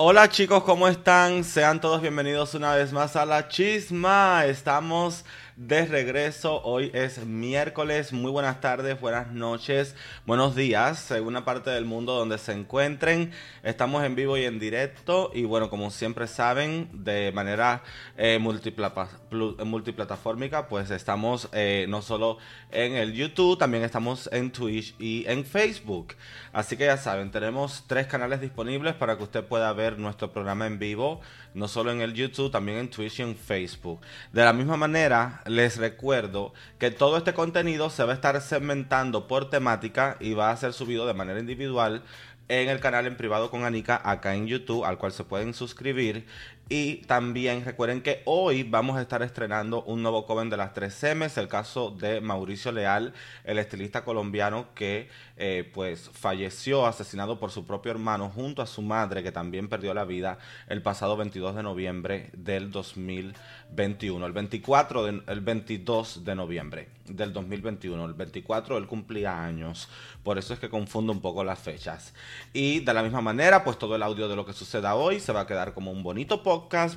Hola chicos, ¿cómo están? Sean todos bienvenidos una vez más a La Chisma. Estamos de regreso. Hoy es miércoles. Muy buenas tardes, buenas noches, buenos días, según la parte del mundo donde se encuentren. Estamos en vivo y en directo. Y bueno, como siempre saben, de manera eh, multiplataformica, pues estamos eh, no solo en el YouTube, también estamos en Twitch y en Facebook. Así que ya saben, tenemos tres canales disponibles para que usted pueda ver nuestro programa en vivo no solo en el YouTube, también en Twitch y en Facebook. De la misma manera, les recuerdo que todo este contenido se va a estar segmentando por temática y va a ser subido de manera individual en el canal en privado con Anika acá en YouTube, al cual se pueden suscribir. Y también recuerden que hoy vamos a estar estrenando un nuevo coven de las 3M, es el caso de Mauricio Leal, el estilista colombiano que eh, pues falleció asesinado por su propio hermano junto a su madre que también perdió la vida el pasado 22 de noviembre del 2021, el 24 de, el 22 de noviembre del 2021, el 24 él cumplía años, por eso es que confundo un poco las fechas. Y de la misma manera, pues todo el audio de lo que suceda hoy se va a quedar como un bonito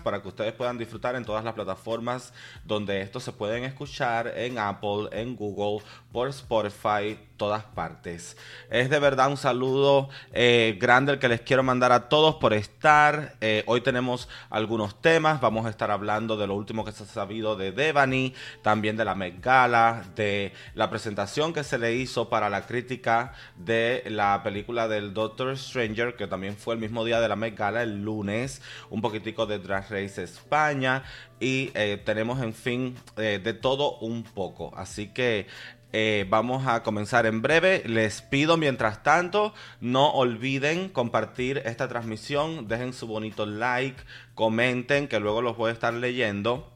para que ustedes puedan disfrutar en todas las plataformas donde esto se pueden escuchar, en Apple, en Google, por Spotify, todas partes. Es de verdad un saludo eh, grande el que les quiero mandar a todos por estar. Eh, hoy tenemos algunos temas. Vamos a estar hablando de lo último que se ha sabido de Devani, también de la Met Gala, de la presentación que se le hizo para la crítica de la película del Doctor Stranger, que también fue el mismo día de la Met Gala, el lunes. Un poquitico de Drag Race España. Y eh, tenemos, en fin, de todo un poco. Así que eh, vamos a comenzar en breve. Les pido mientras tanto, no olviden compartir esta transmisión, dejen su bonito like, comenten, que luego los voy a estar leyendo.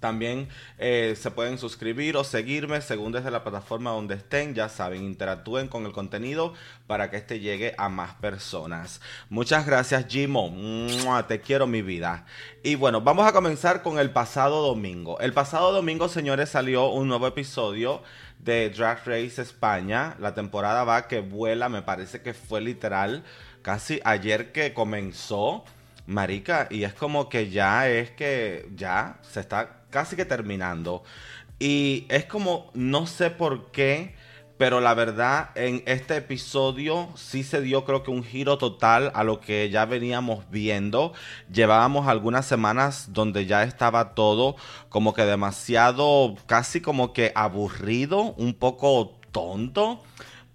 También eh, se pueden suscribir o seguirme según desde la plataforma donde estén. Ya saben, interactúen con el contenido para que este llegue a más personas. Muchas gracias, Jimo. Te quiero, mi vida. Y bueno, vamos a comenzar con el pasado domingo. El pasado domingo, señores, salió un nuevo episodio de Drag Race España. La temporada va que vuela, me parece que fue literal casi ayer que comenzó. Marica, y es como que ya es que ya se está casi que terminando. Y es como, no sé por qué pero la verdad en este episodio sí se dio creo que un giro total a lo que ya veníamos viendo. Llevábamos algunas semanas donde ya estaba todo como que demasiado, casi como que aburrido, un poco tonto.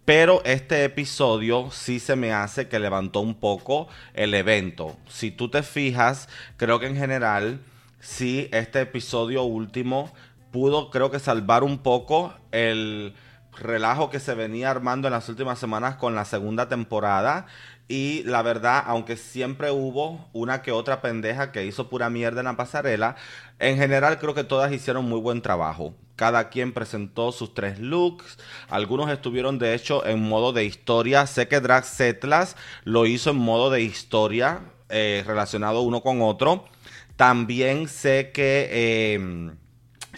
Pero este episodio sí se me hace que levantó un poco el evento. Si tú te fijas, creo que en general, sí, este episodio último pudo creo que salvar un poco el relajo que se venía armando en las últimas semanas con la segunda temporada. Y la verdad, aunque siempre hubo una que otra pendeja que hizo pura mierda en la pasarela, en general creo que todas hicieron muy buen trabajo. Cada quien presentó sus tres looks. Algunos estuvieron de hecho en modo de historia. Sé que Drag Setlas lo hizo en modo de historia, eh, relacionado uno con otro. También sé que... Eh,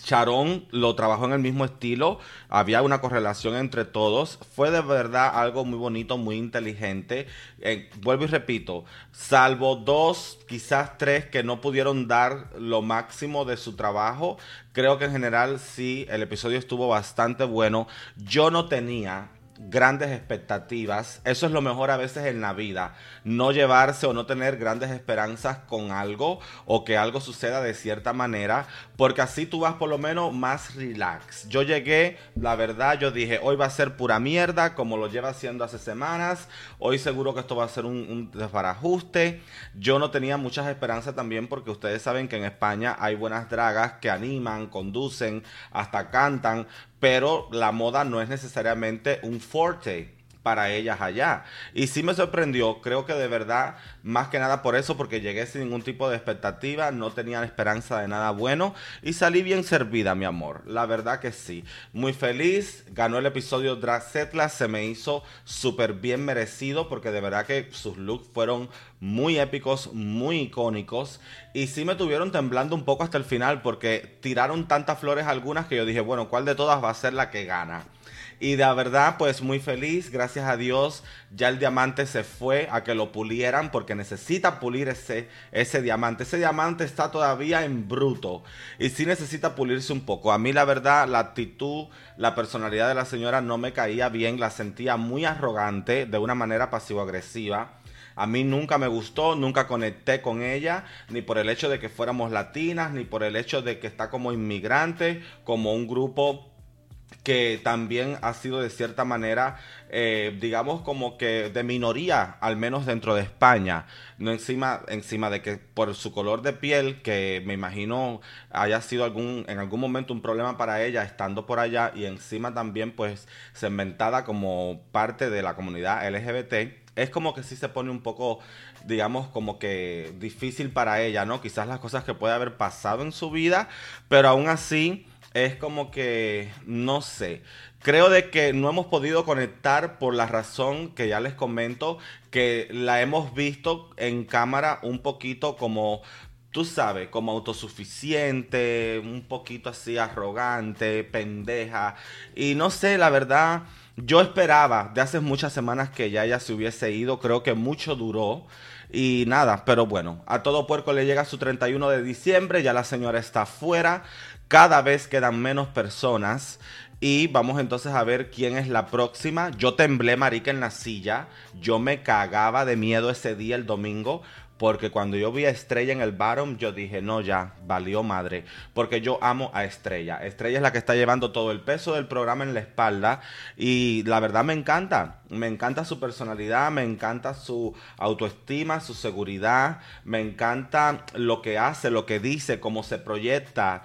Sharon lo trabajó en el mismo estilo, había una correlación entre todos, fue de verdad algo muy bonito, muy inteligente. Eh, vuelvo y repito, salvo dos, quizás tres que no pudieron dar lo máximo de su trabajo, creo que en general sí, el episodio estuvo bastante bueno. Yo no tenía grandes expectativas. Eso es lo mejor a veces en la vida. No llevarse o no tener grandes esperanzas con algo o que algo suceda de cierta manera, porque así tú vas por lo menos más relax. Yo llegué, la verdad, yo dije, hoy va a ser pura mierda, como lo lleva haciendo hace semanas. Hoy seguro que esto va a ser un, un desbarajuste. Yo no tenía muchas esperanzas también porque ustedes saben que en España hay buenas dragas que animan, conducen, hasta cantan, pero la moda no es necesariamente un forte para ellas allá. Y sí me sorprendió, creo que de verdad, más que nada por eso, porque llegué sin ningún tipo de expectativa, no tenía esperanza de nada bueno y salí bien servida, mi amor. La verdad que sí. Muy feliz, ganó el episodio Drag Setla, se me hizo súper bien merecido porque de verdad que sus looks fueron muy épicos, muy icónicos y sí me tuvieron temblando un poco hasta el final porque tiraron tantas flores algunas que yo dije, bueno, ¿cuál de todas va a ser la que gana? Y de verdad, pues muy feliz, gracias a Dios, ya el diamante se fue a que lo pulieran porque necesita pulir ese, ese diamante. Ese diamante está todavía en bruto y sí necesita pulirse un poco. A mí la verdad, la actitud, la personalidad de la señora no me caía bien, la sentía muy arrogante, de una manera pasivo-agresiva. A mí nunca me gustó, nunca conecté con ella, ni por el hecho de que fuéramos latinas, ni por el hecho de que está como inmigrante, como un grupo que también ha sido de cierta manera, eh, digamos, como que de minoría, al menos dentro de España. No encima, encima de que por su color de piel, que me imagino haya sido algún, en algún momento un problema para ella estando por allá, y encima también, pues, segmentada como parte de la comunidad LGBT es como que sí se pone un poco, digamos, como que difícil para ella, ¿no? Quizás las cosas que puede haber pasado en su vida, pero aún así es como que, no sé, creo de que no hemos podido conectar por la razón que ya les comento, que la hemos visto en cámara un poquito como tú sabes, como autosuficiente, un poquito así arrogante, pendeja. Y no sé, la verdad, yo esperaba de hace muchas semanas que ya ella se hubiese ido, creo que mucho duró. Y nada, pero bueno, a todo puerco le llega su 31 de diciembre, ya la señora está fuera, cada vez quedan menos personas. Y vamos entonces a ver quién es la próxima. Yo temblé, marica, en la silla. Yo me cagaba de miedo ese día, el domingo, porque cuando yo vi a Estrella en el bottom, yo dije, no, ya, valió madre. Porque yo amo a Estrella. Estrella es la que está llevando todo el peso del programa en la espalda. Y la verdad me encanta. Me encanta su personalidad, me encanta su autoestima, su seguridad. Me encanta lo que hace, lo que dice, cómo se proyecta.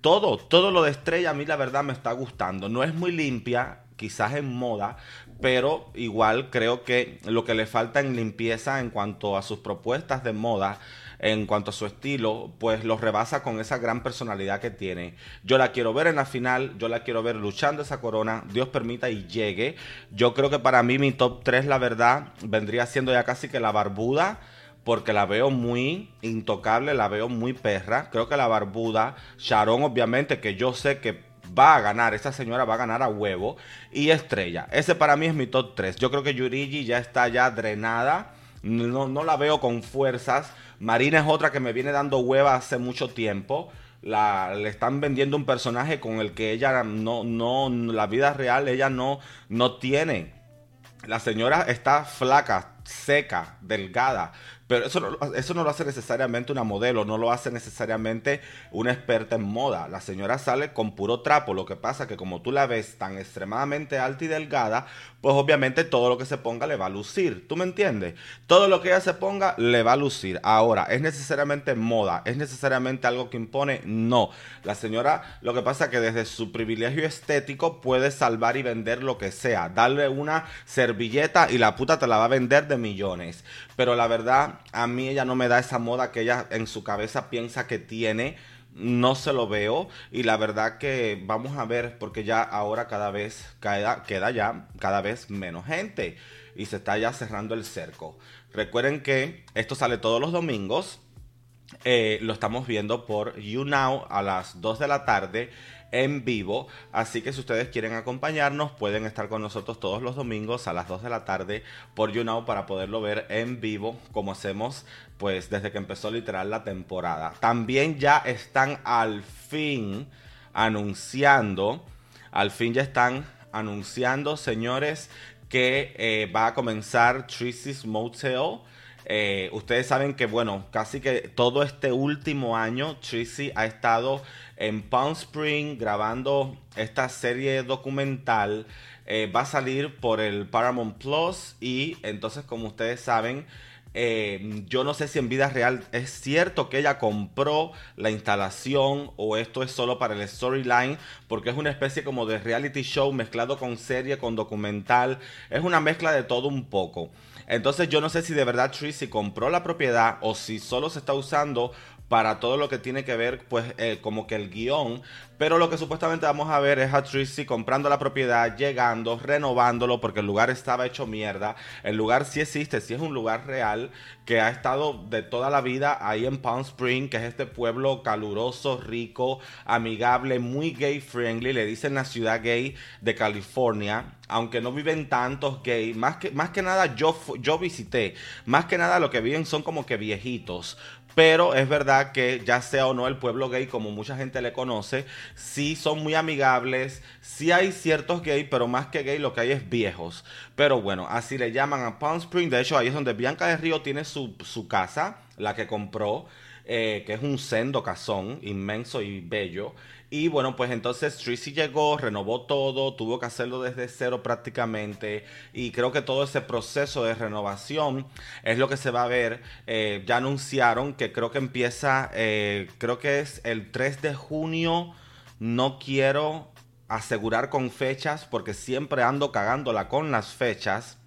Todo, todo lo de Estrella a mí la verdad me está gustando. No es muy limpia, quizás en moda, pero igual creo que lo que le falta en limpieza en cuanto a sus propuestas de moda, en cuanto a su estilo, pues lo rebasa con esa gran personalidad que tiene. Yo la quiero ver en la final, yo la quiero ver luchando esa corona, Dios permita y llegue. Yo creo que para mí mi top 3, la verdad, vendría siendo ya casi que la barbuda porque la veo muy intocable, la veo muy perra. Creo que la barbuda, Sharon obviamente, que yo sé que va a ganar, esta señora va a ganar a huevo. Y Estrella, ese para mí es mi top 3. Yo creo que Yurigi ya está ya drenada, no, no la veo con fuerzas. Marina es otra que me viene dando hueva hace mucho tiempo. Le están vendiendo un personaje con el que ella no, no, la vida real, ella no, no tiene. La señora está flaca, seca, delgada, pero eso no, eso no lo hace necesariamente una modelo, no lo hace necesariamente una experta en moda. La señora sale con puro trapo. Lo que pasa que como tú la ves tan extremadamente alta y delgada, pues obviamente todo lo que se ponga le va a lucir. ¿Tú me entiendes? Todo lo que ella se ponga le va a lucir. Ahora, ¿es necesariamente moda? ¿Es necesariamente algo que impone? No. La señora, lo que pasa que desde su privilegio estético puede salvar y vender lo que sea. Darle una servilleta y la puta te la va a vender de millones. Pero la verdad, a mí ella no me da esa moda que ella en su cabeza piensa que tiene. No se lo veo y la verdad que vamos a ver porque ya ahora cada vez queda, queda ya cada vez menos gente y se está ya cerrando el cerco. Recuerden que esto sale todos los domingos. Eh, lo estamos viendo por YouNow a las 2 de la tarde en vivo. Así que si ustedes quieren acompañarnos, pueden estar con nosotros todos los domingos a las 2 de la tarde por YouNow para poderlo ver en vivo, como hacemos pues desde que empezó literal la temporada. También ya están al fin anunciando, al fin ya están anunciando, señores, que eh, va a comenzar Tracy's Motel. Eh, ustedes saben que, bueno, casi que todo este último año Tracy ha estado en Palm Spring grabando esta serie documental. Eh, va a salir por el Paramount Plus y entonces como ustedes saben eh, yo no sé si en vida real es cierto que ella compró la instalación o esto es solo para el storyline, porque es una especie como de reality show mezclado con serie, con documental, es una mezcla de todo un poco. Entonces yo no sé si de verdad Tracy compró la propiedad o si solo se está usando para todo lo que tiene que ver, pues, eh, como que el guion. Pero lo que supuestamente vamos a ver es a Tracy comprando la propiedad, llegando, renovándolo, porque el lugar estaba hecho mierda. El lugar sí existe, sí es un lugar real que ha estado de toda la vida ahí en Palm Spring, que es este pueblo caluroso, rico, amigable, muy gay friendly. Le dicen la ciudad gay de California aunque no viven tantos gays, más que, más que nada yo, yo visité, más que nada lo que viven son como que viejitos, pero es verdad que ya sea o no el pueblo gay, como mucha gente le conoce, sí son muy amigables, sí hay ciertos gays, pero más que gay lo que hay es viejos. Pero bueno, así le llaman a Palm Spring. De hecho, ahí es donde Bianca de Río tiene su, su casa, la que compró, eh, que es un sendo casón inmenso y bello. Y bueno, pues entonces Tracy llegó, renovó todo, tuvo que hacerlo desde cero prácticamente. Y creo que todo ese proceso de renovación es lo que se va a ver. Eh, ya anunciaron que creo que empieza, eh, creo que es el 3 de junio. No quiero asegurar con fechas porque siempre ando cagándola con las fechas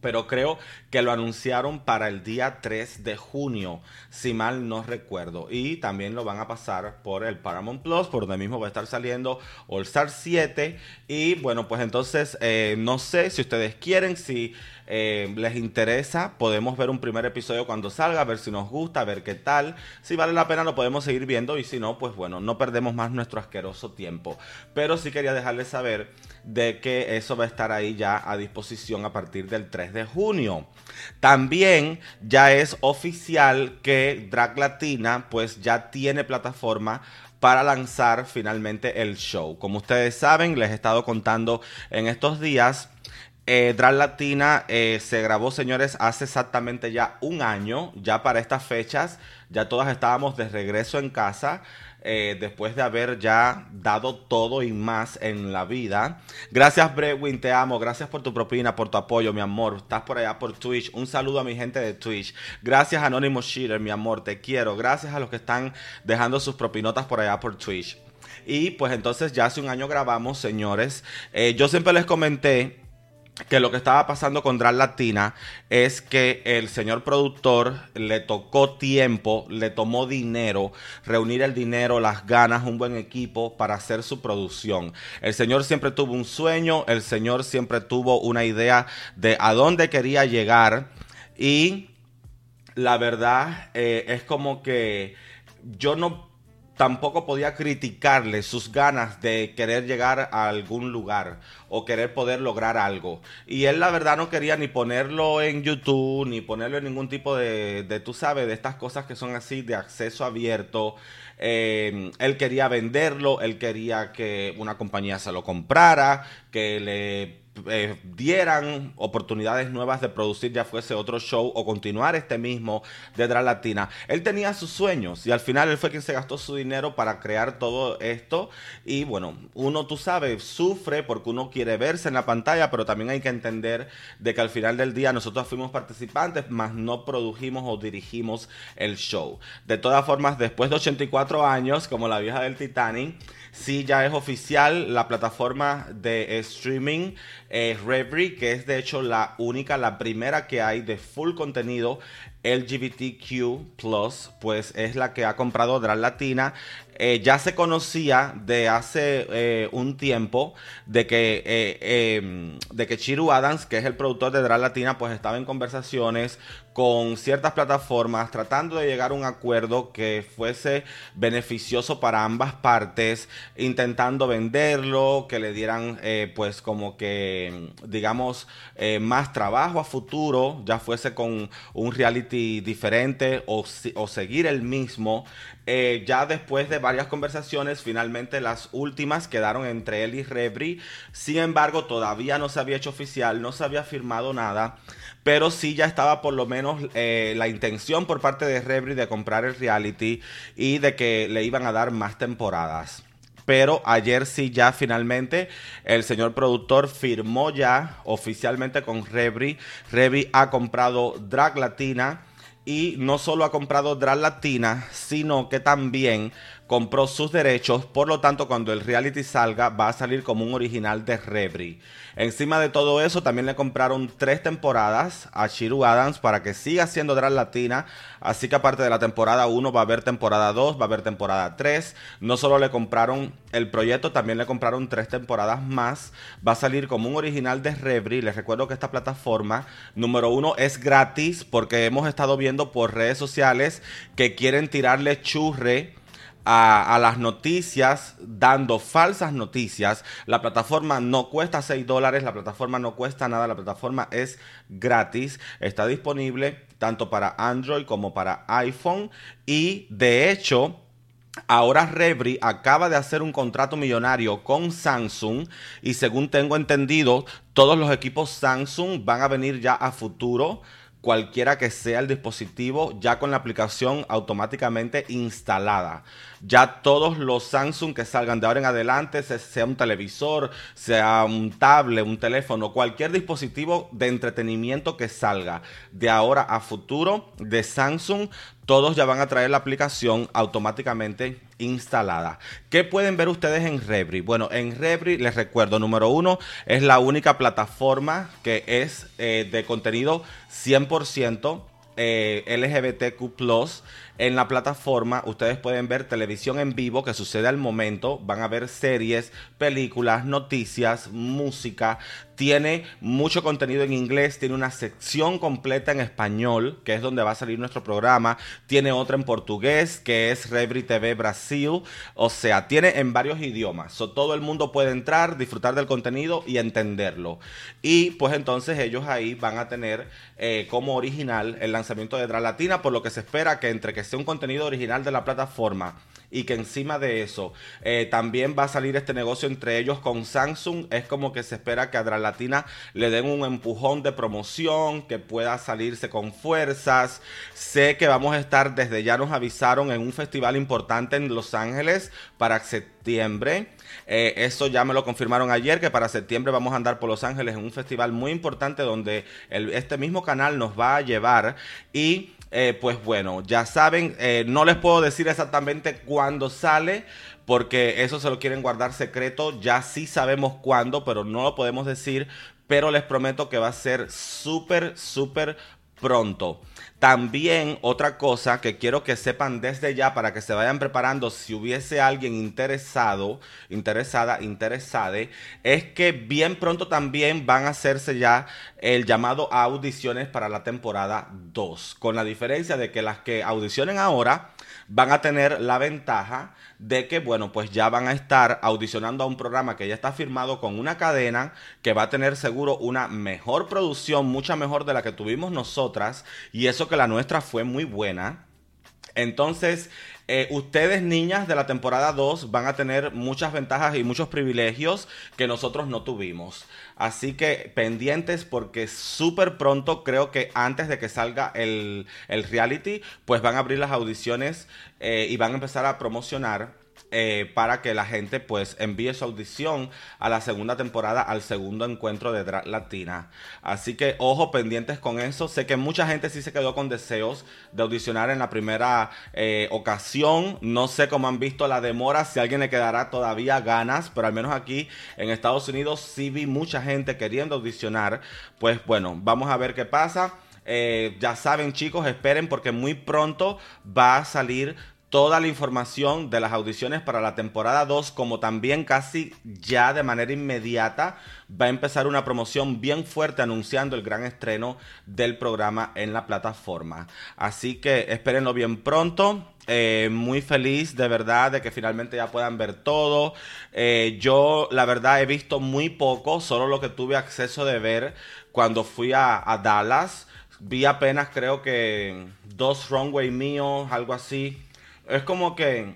pero creo que lo anunciaron para el día 3 de junio, si mal no recuerdo. Y también lo van a pasar por el Paramount Plus, por donde mismo va a estar saliendo All Star 7. Y bueno, pues entonces eh, no sé si ustedes quieren, si eh, les interesa, podemos ver un primer episodio cuando salga, a ver si nos gusta, a ver qué tal. Si vale la pena lo podemos seguir viendo y si no, pues bueno, no perdemos más nuestro asqueroso tiempo. Pero sí quería dejarles saber de que eso va a estar ahí ya a disposición a partir del 3 de junio. También ya es oficial que Drag Latina pues ya tiene plataforma para lanzar finalmente el show. Como ustedes saben, les he estado contando en estos días eh, Drag Latina eh, se grabó, señores, hace exactamente ya un año, ya para estas fechas, ya todas estábamos de regreso en casa. Eh, después de haber ya dado todo y más en la vida. Gracias, Brewin, te amo. Gracias por tu propina, por tu apoyo, mi amor. Estás por allá por Twitch. Un saludo a mi gente de Twitch. Gracias, Anonymous Cheater, mi amor, te quiero. Gracias a los que están dejando sus propinotas por allá por Twitch. Y pues entonces ya hace un año grabamos, señores. yo siempre les comenté que lo que estaba pasando con Drag Latina es que el señor productor le tocó tiempo, le tomó dinero, reunir el dinero, las ganas, un buen equipo para hacer su producción. El señor siempre tuvo un sueño, el señor siempre tuvo una idea de a dónde quería llegar y la verdad eh, es como que yo no tampoco podía criticarle sus ganas de querer llegar a algún lugar o querer poder lograr algo. Y él la verdad no quería ni ponerlo en YouTube, ni ponerlo en ningún tipo de, de tú sabes, de estas cosas que son así de acceso abierto. Eh, él quería venderlo, él quería que una compañía se lo comprara, que le eh, dieran oportunidades nuevas de producir ya fuese otro show o continuar este mismo de Drag Latina. Él tenía sus sueños y al final él fue quien se gastó su dinero para crear todo esto y bueno, uno tú sabes, sufre porque uno quiere verse en la pantalla, pero también hay que entender de que al final del día nosotros fuimos participantes, más no produjimos o dirigimos el show. De todas formas, después de 84 años, como la vieja del Titanic, sí ya es oficial la plataforma de streaming eh, que es de hecho la única, la primera que hay de full contenido LGBTQ, pues es la que ha comprado Drag Latina. Eh, ya se conocía de hace eh, un tiempo de que, eh, em, de que Chiru Adams, que es el productor de Drag Latina, pues estaba en conversaciones con ciertas plataformas tratando de llegar a un acuerdo que fuese beneficioso para ambas partes, intentando venderlo, que le dieran pues como que digamos más trabajo a futuro, ya fuese con un reality diferente o, o seguir el mismo. Eh, ya después de varias conversaciones, finalmente las últimas quedaron entre él y Rebri. Sin embargo, todavía no se había hecho oficial, no se había firmado nada, pero sí ya estaba por lo menos eh, la intención por parte de Rebri de comprar el reality y de que le iban a dar más temporadas pero ayer sí ya finalmente el señor productor firmó ya oficialmente con Rebri. Rebri ha comprado Drag Latina y no solo ha comprado Drag Latina, sino que también compró sus derechos, por lo tanto cuando el reality salga va a salir como un original de Rebri. Encima de todo eso también le compraron tres temporadas a Shiru Adams para que siga siendo drag latina, así que aparte de la temporada 1 va a haber temporada 2, va a haber temporada 3, no solo le compraron el proyecto, también le compraron tres temporadas más, va a salir como un original de Rebri, les recuerdo que esta plataforma número uno es gratis porque hemos estado viendo por redes sociales que quieren tirarle churre a, las noticias dando falsas noticias. La plataforma no cuesta 6 dólares, la plataforma no cuesta nada, la plataforma es gratis, está disponible tanto para Android como para iPhone. Y de hecho... Ahora Rebri acaba de hacer un contrato millonario con Samsung. Y según tengo entendido, todos los equipos Samsung van a venir ya a futuro cualquiera que sea el dispositivo ya con la aplicación automáticamente instalada. Ya todos los Samsung que salgan de ahora en adelante, sea un televisor, sea un tablet, un teléfono, cualquier dispositivo de entretenimiento que salga de ahora a futuro de Samsung, todos ya van a traer la aplicación automáticamente instalada. ¿Qué pueden ver ustedes en Rebri? Bueno, en Rebri les recuerdo, número uno, es la única plataforma que es eh, de contenido 100% eh, LGBTQ en la plataforma ustedes pueden ver televisión en vivo que sucede al momento, van a ver series, películas, noticias, música, tiene mucho contenido en inglés, tiene una sección completa en español, que es donde va a salir nuestro programa, tiene otra en portugués, que es Rebri TV Brasil, o sea, tiene en varios idiomas, so, todo el mundo puede entrar, disfrutar del contenido y entenderlo. Y pues entonces ellos ahí van a tener eh, como original el lanzamiento de Dra Latina, por lo que se espera que entre que sea un contenido original de la plataforma y que encima de eso eh, también va a salir este negocio entre ellos con Samsung. Es como que se espera que a Latina le den un empujón de promoción, que pueda salirse con fuerzas. Sé que vamos a estar, desde ya nos avisaron, en un festival importante en Los Ángeles para septiembre. Eh, eso ya me lo confirmaron ayer, que para septiembre vamos a andar por Los Ángeles en un festival muy importante donde este mismo canal nos va a llevar y eh, pues bueno, ya saben, eh, no les puedo decir exactamente cuándo sale, porque eso se lo quieren guardar secreto, ya sí sabemos cuándo, pero no lo podemos decir, pero les prometo que va a ser súper, súper pronto. También otra cosa que quiero que sepan desde ya para que se vayan preparando si hubiese alguien interesado, interesada, interesade, es que bien pronto también van a hacerse ya el llamado a audiciones para la temporada 2, con la diferencia de que las que audicionen ahora van a tener la ventaja de que, bueno, pues ya van a estar audicionando a un programa que ya está firmado con una cadena que va a tener seguro una mejor producción, mucha mejor de la que tuvimos nosotras, y eso que la nuestra fue muy buena. Entonces, eh, ustedes, niñas de la temporada 2, van a tener muchas ventajas y muchos privilegios que nosotros no tuvimos. Así que pendientes porque súper pronto, creo que antes de que salga el, reality, pues van a abrir las audiciones eh, y van a empezar a promocionar eh, para que la gente pues envíe su audición a la segunda temporada, al segundo encuentro de Drag Latina. Así que ojo pendientes con eso. Sé que mucha gente sí se quedó con deseos de audicionar en la primera eh, ocasión. No sé cómo han visto la demora, si a alguien le quedará todavía ganas, pero al menos aquí en Estados Unidos sí vi mucha gente queriendo audicionar. Pues bueno, vamos a ver qué pasa. Eh, ya saben chicos, esperen porque muy pronto va a salir toda la información de las audiciones para la temporada 2, como también casi ya de manera inmediata va a empezar una promoción bien fuerte anunciando el gran estreno del programa en la plataforma. Así que espérenlo bien pronto. Eh, muy feliz de verdad de que finalmente ya puedan ver todo. Eh, yo la verdad he visto muy poco, solo lo que tuve acceso de ver cuando fui a, a Dallas. Vi apenas creo que dos runway míos, algo así es como que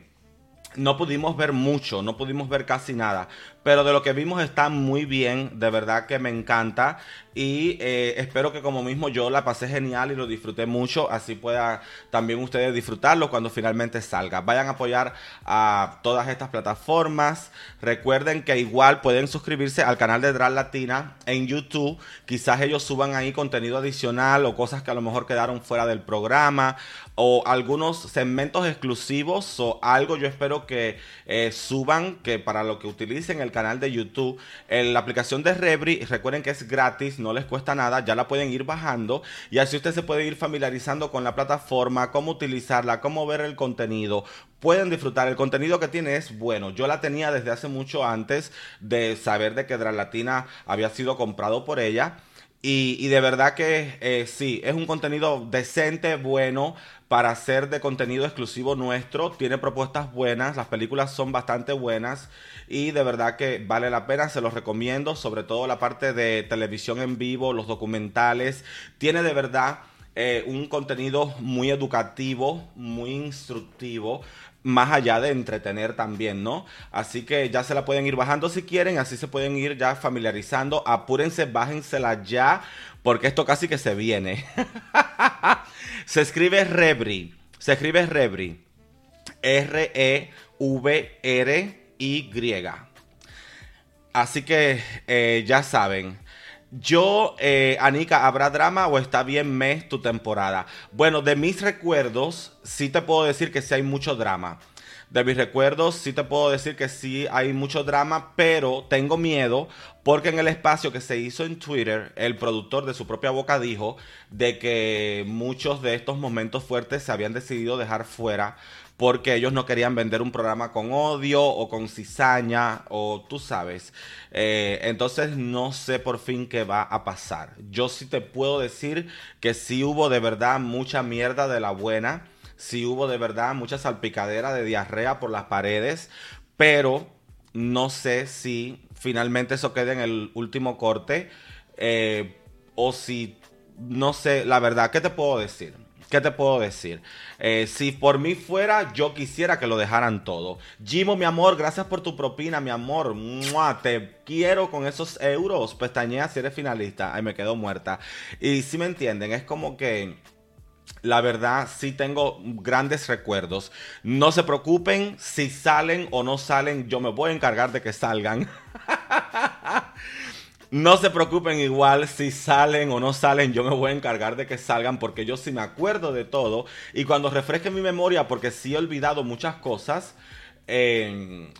no pudimos ver mucho, no pudimos ver casi nada. Pero de lo que vimos está muy bien, de verdad que me encanta. Y eh, espero que como mismo yo la pasé genial y lo disfruté mucho, así puedan también ustedes disfrutarlo cuando finalmente salga. Vayan a apoyar a todas estas plataformas. Recuerden que igual pueden suscribirse al canal de Drag Latina en YouTube. Quizás ellos suban ahí contenido adicional o cosas que a lo mejor quedaron fuera del programa o algunos segmentos exclusivos o algo. Yo espero que eh, suban, que para lo que utilicen el canal de YouTube, la aplicación de Rebri, recuerden que es gratis, no les cuesta nada, ya la pueden ir bajando y así usted se puede ir familiarizando con la plataforma, cómo utilizarla, cómo ver el contenido, pueden disfrutar. El contenido que tiene es bueno. Yo la tenía desde hace mucho antes de saber de que Latina había sido comprado por ella. Y, de verdad que eh, sí, es un contenido decente, bueno, para ser de contenido exclusivo nuestro. Tiene propuestas buenas, las películas son bastante buenas y de verdad que vale la pena, se los recomiendo, sobre todo la parte de televisión en vivo, los documentales. Tiene de verdad... Eh, un contenido muy educativo, muy instructivo, más allá de entretener también, ¿no? Así que ya se la pueden ir bajando si quieren, así se pueden ir ya familiarizando. Apúrense, bájensela ya, porque esto casi que se viene. se escribe Rebri, se escribe Rebri. R-E-V-R-Y. Así que eh, ya saben. Yo, eh, Anika, ¿habrá drama o está bien mes tu temporada? Bueno, de mis recuerdos, sí te puedo decir que sí hay mucho drama. De mis recuerdos, sí te puedo decir que sí hay mucho drama, pero tengo miedo porque en el espacio que se hizo en Twitter, el productor de su propia boca dijo de que muchos de estos momentos fuertes se habían decidido dejar fuera porque ellos no querían vender un programa con odio o con cizaña o tú sabes. Eh, entonces no sé por fin qué va a pasar. Yo sí te puedo decir que sí hubo de verdad mucha mierda de la buena, sí hubo de verdad mucha salpicadera de diarrea por las paredes, pero no sé si finalmente eso queda en el último corte eh, o si, no sé, la verdad, ¿qué te puedo decir? ¿Qué te puedo decir? Eh, si por mí fuera, yo quisiera que lo dejaran todo. Jimo, mi amor, gracias por tu propina, mi amor. Te quiero con esos euros. Pestañea si eres finalista. Ay, me quedo muerta. Y si me entienden, es como que... La verdad, sí tengo grandes recuerdos. No se preocupen si salen o no salen. Yo me voy a encargar de que salgan. No se preocupen igual si salen o no salen, yo me voy a encargar de que salgan porque yo sí me acuerdo de todo y cuando refresque mi memoria, porque sí he olvidado muchas cosas,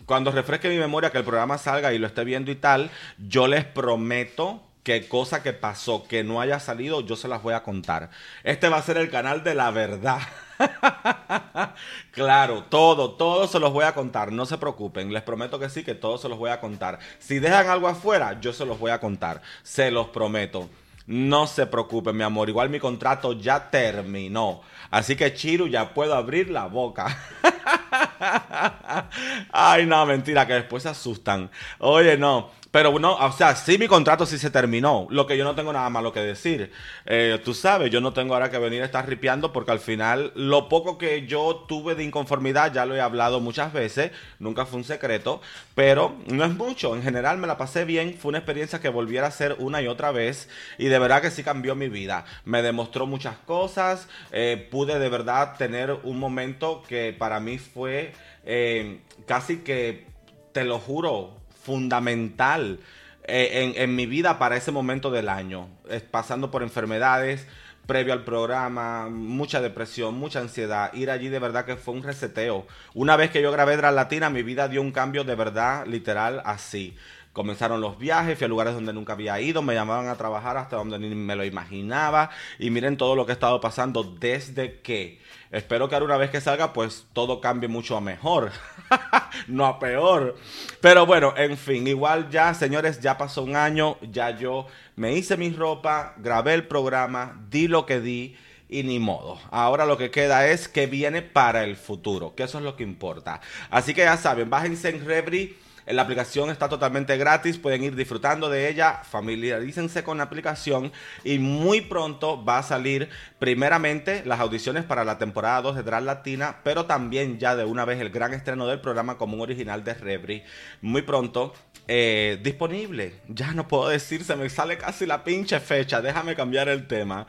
cuando refresque mi memoria que el programa salga y lo esté viendo y tal, yo les prometo que cosa que pasó, que no haya salido, yo se las voy a contar. Este va a ser el canal de la verdad. claro, todo, todo se los voy a contar. No se preocupen, les prometo que sí, que todo se los voy a contar. Si dejan algo afuera, yo se los voy a contar. Se los prometo. No se preocupen, mi amor. Igual mi contrato ya terminó. Así que Chiru ya puedo abrir la boca. Ay, no, mentira, que después se asustan. Oye, no. Pero no, o sea, sí mi contrato sí se terminó. Lo que yo no tengo nada malo que decir. Eh, tú sabes, yo no tengo ahora que venir a estar ripeando porque al final lo poco que yo tuve de inconformidad, ya lo he hablado muchas veces, nunca fue un secreto, pero no es mucho. En general me la pasé bien, fue una experiencia que volviera a hacer una y otra vez y de verdad que sí cambió mi vida. Me demostró muchas cosas, eh, pude de verdad tener un momento que para mí fue eh, casi que, te lo juro, fundamental eh, en, mi vida para ese momento del año, pasando por enfermedades previo al programa, mucha depresión, mucha ansiedad. Ir allí de verdad que fue un reseteo. Una vez que yo grabé Dras Latina, mi vida dio un cambio de verdad literal así. Comenzaron los viajes, fui a lugares donde nunca había ido, me llamaban a trabajar hasta donde ni me lo imaginaba y miren todo lo que he estado pasando desde que Espero que ahora una vez que salga, pues todo cambie mucho a mejor, no a peor. Pero bueno, en fin, igual ya, señores, ya pasó un año, ya yo me hice mi ropa, grabé el programa, di lo que di y ni modo. Ahora lo que queda es que viene para el futuro, que eso es lo que importa. Así que ya saben, bájense en Rebri la aplicación está totalmente gratis, pueden ir disfrutando de ella, familiarícense con la aplicación y muy pronto va a salir primeramente las audiciones para la temporada 2 de Drag Latina, pero también ya de una vez el gran estreno del programa como un original de Rebri. Muy pronto eh, disponible. Ya no puedo decir, se me sale casi la pinche fecha. Déjame cambiar el tema.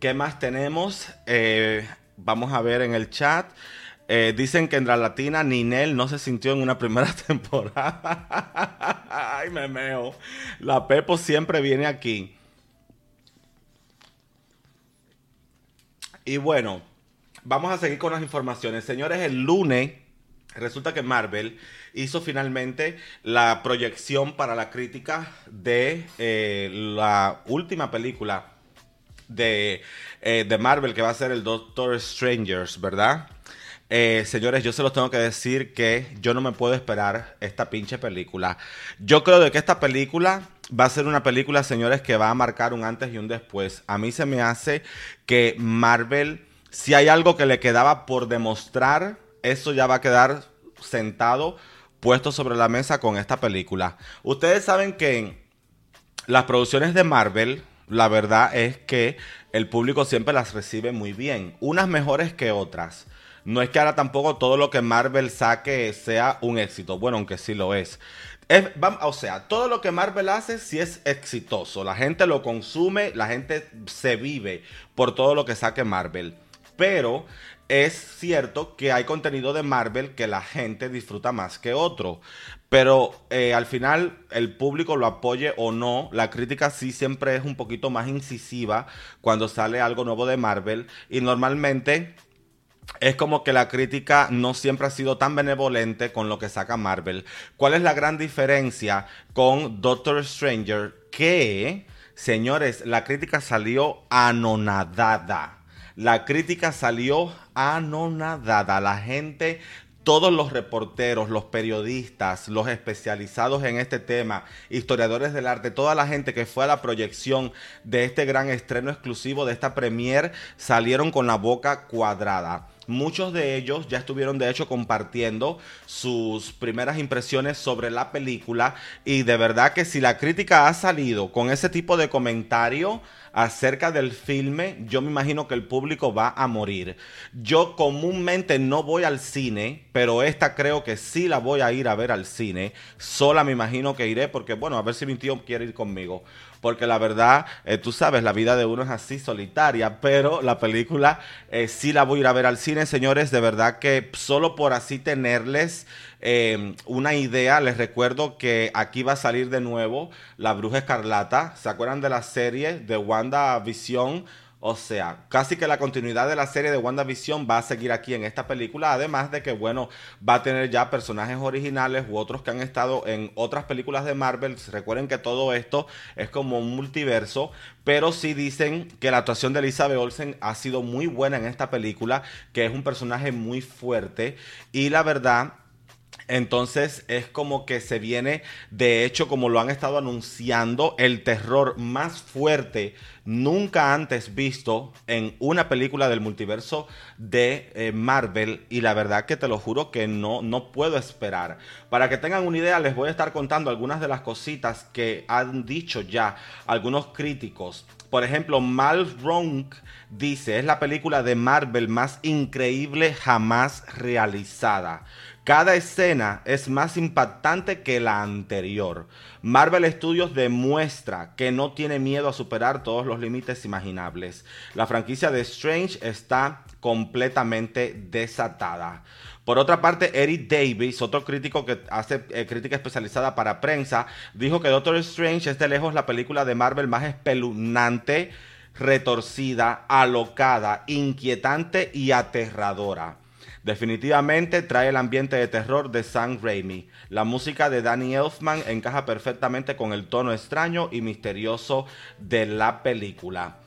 ¿Qué más tenemos? Eh, vamos a ver en el chat. Eh, dicen que en la latina Ninel no se sintió en una primera temporada. Ay, me meo. La Pepo siempre viene aquí. Y bueno, vamos a seguir con las informaciones. Señores, el lunes resulta que Marvel hizo finalmente la proyección para la crítica de eh, la última película de, eh, de, Marvel, que va a ser el Doctor Strangers, ¿verdad? Eh, señores, yo se los tengo que decir que yo no me puedo esperar esta pinche película. Yo creo de que esta película va a ser una película, señores, que va a marcar un antes y un después. A mí se me hace que Marvel, si hay algo que le quedaba por demostrar, eso ya va a quedar sentado, puesto sobre la mesa con esta película. Ustedes saben que las producciones de Marvel, la verdad es que el público siempre las recibe muy bien, unas mejores que otras. No es que ahora tampoco todo lo que Marvel saque sea un éxito. Bueno, aunque sí lo es. o sea, todo lo que Marvel hace sí es exitoso. La gente lo consume, la gente se vive por todo lo que saque Marvel. Pero es cierto que hay contenido de Marvel que la gente disfruta más que otro. Pero eh, al final, el público lo apoye o no, la crítica sí siempre es un poquito más incisiva cuando sale algo nuevo de Marvel. Y normalmente es como que la crítica no siempre ha sido tan benevolente con lo que saca Marvel. ¿Cuál es la gran diferencia con Doctor Stranger? Que, señores, la crítica salió anonadada. La crítica salió anonadada. La gente todos los reporteros, los periodistas, los especializados en este tema, historiadores del arte, toda la gente que fue a la proyección de este gran estreno exclusivo de esta premier salieron con la boca cuadrada. Muchos de ellos ya estuvieron de hecho compartiendo sus primeras impresiones sobre la película y de verdad que si la crítica ha salido con ese tipo de comentario, acerca del filme, yo me imagino que el público va a morir. Yo comúnmente no voy al cine, pero esta creo que sí la voy a ir a ver al cine. Sola me imagino que iré porque, bueno, a ver si mi tío quiere ir conmigo porque la verdad, eh, tú sabes, la vida de uno es así solitaria, pero la película eh, sí la voy a ir a ver al cine, señores, de verdad que solo por así tenerles em, una idea, les recuerdo que aquí va a salir de nuevo La Bruja Escarlata, ¿se acuerdan de la serie de Wanda Visión? O sea, casi que la continuidad de la serie de WandaVision va a seguir aquí en esta película, además de que, bueno, va a tener ya personajes originales u otros que han estado en otras películas de Marvel. Recuerden que todo esto es como un multiverso, pero sí dicen que la actuación de Elizabeth Olsen ha sido muy buena en esta película, que es un personaje muy fuerte y la verdad entonces es como que se viene, de hecho, como lo han estado anunciando, el terror más fuerte nunca antes visto en una película del multiverso de eh, Marvel. Y la verdad que te lo juro que no, no puedo esperar. Para que tengan una idea, les voy a estar contando algunas de las cositas que han dicho ya algunos críticos. Por ejemplo, Mal Ronk dice, es la película de Marvel más increíble jamás realizada. Cada escena es más impactante que la anterior. Marvel Studios demuestra que no tiene miedo a superar todos los límites imaginables. La franquicia de Strange está completamente desatada. Por otra parte, Eric Davis, otro crítico que hace eh, crítica especializada para prensa, dijo que Doctor Strange es de lejos la película de Marvel más espeluznante, retorcida, alocada, inquietante y aterradora. Definitivamente trae el ambiente de terror de Sam Raimi. La música de Danny Elfman encaja perfectamente con el tono extraño y misterioso de la película.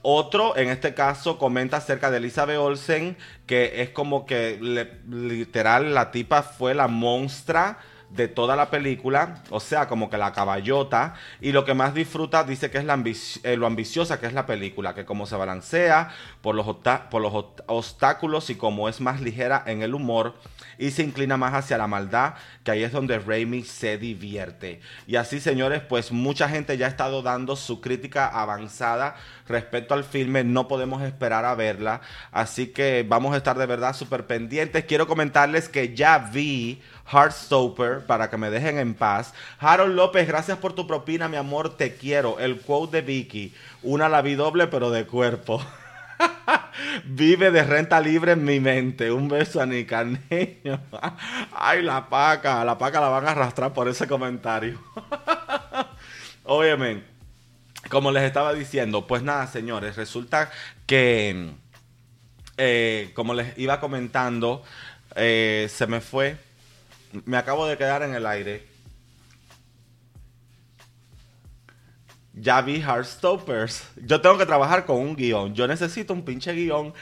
Otro, en este caso, comenta acerca de Elizabeth Olsen, que es como que literal la tipa fue la monstrua de toda la película, o sea, como que la caballota, y lo que más disfruta dice que es eh, lo ambiciosa que es la película, que como se balancea por los, por los obstáculos y como es más ligera en el humor y se inclina más hacia la maldad, que ahí es donde Raimi se divierte. Y así, señores, pues mucha gente ya ha estado dando su crítica avanzada respecto al filme, no podemos esperar a verla, así que vamos a estar de verdad súper pendientes. Quiero comentarles que ya vi Heartstopper para que me dejen en paz. Harold López, gracias por tu propina, mi amor, te quiero. El quote de Vicky, una doble pero de cuerpo. Vive de renta libre en mi mente. Un beso a Nicaneño. Ay, la paca. La paca la van a arrastrar por ese comentario. Obviamente. Como les estaba diciendo, pues nada, señores, resulta que eh, como les iba comentando, eh, se me fue. Me acabo de quedar en el aire. Ya vi Heartstoppers. Yo tengo que trabajar con un guion. Yo necesito un pinche guion.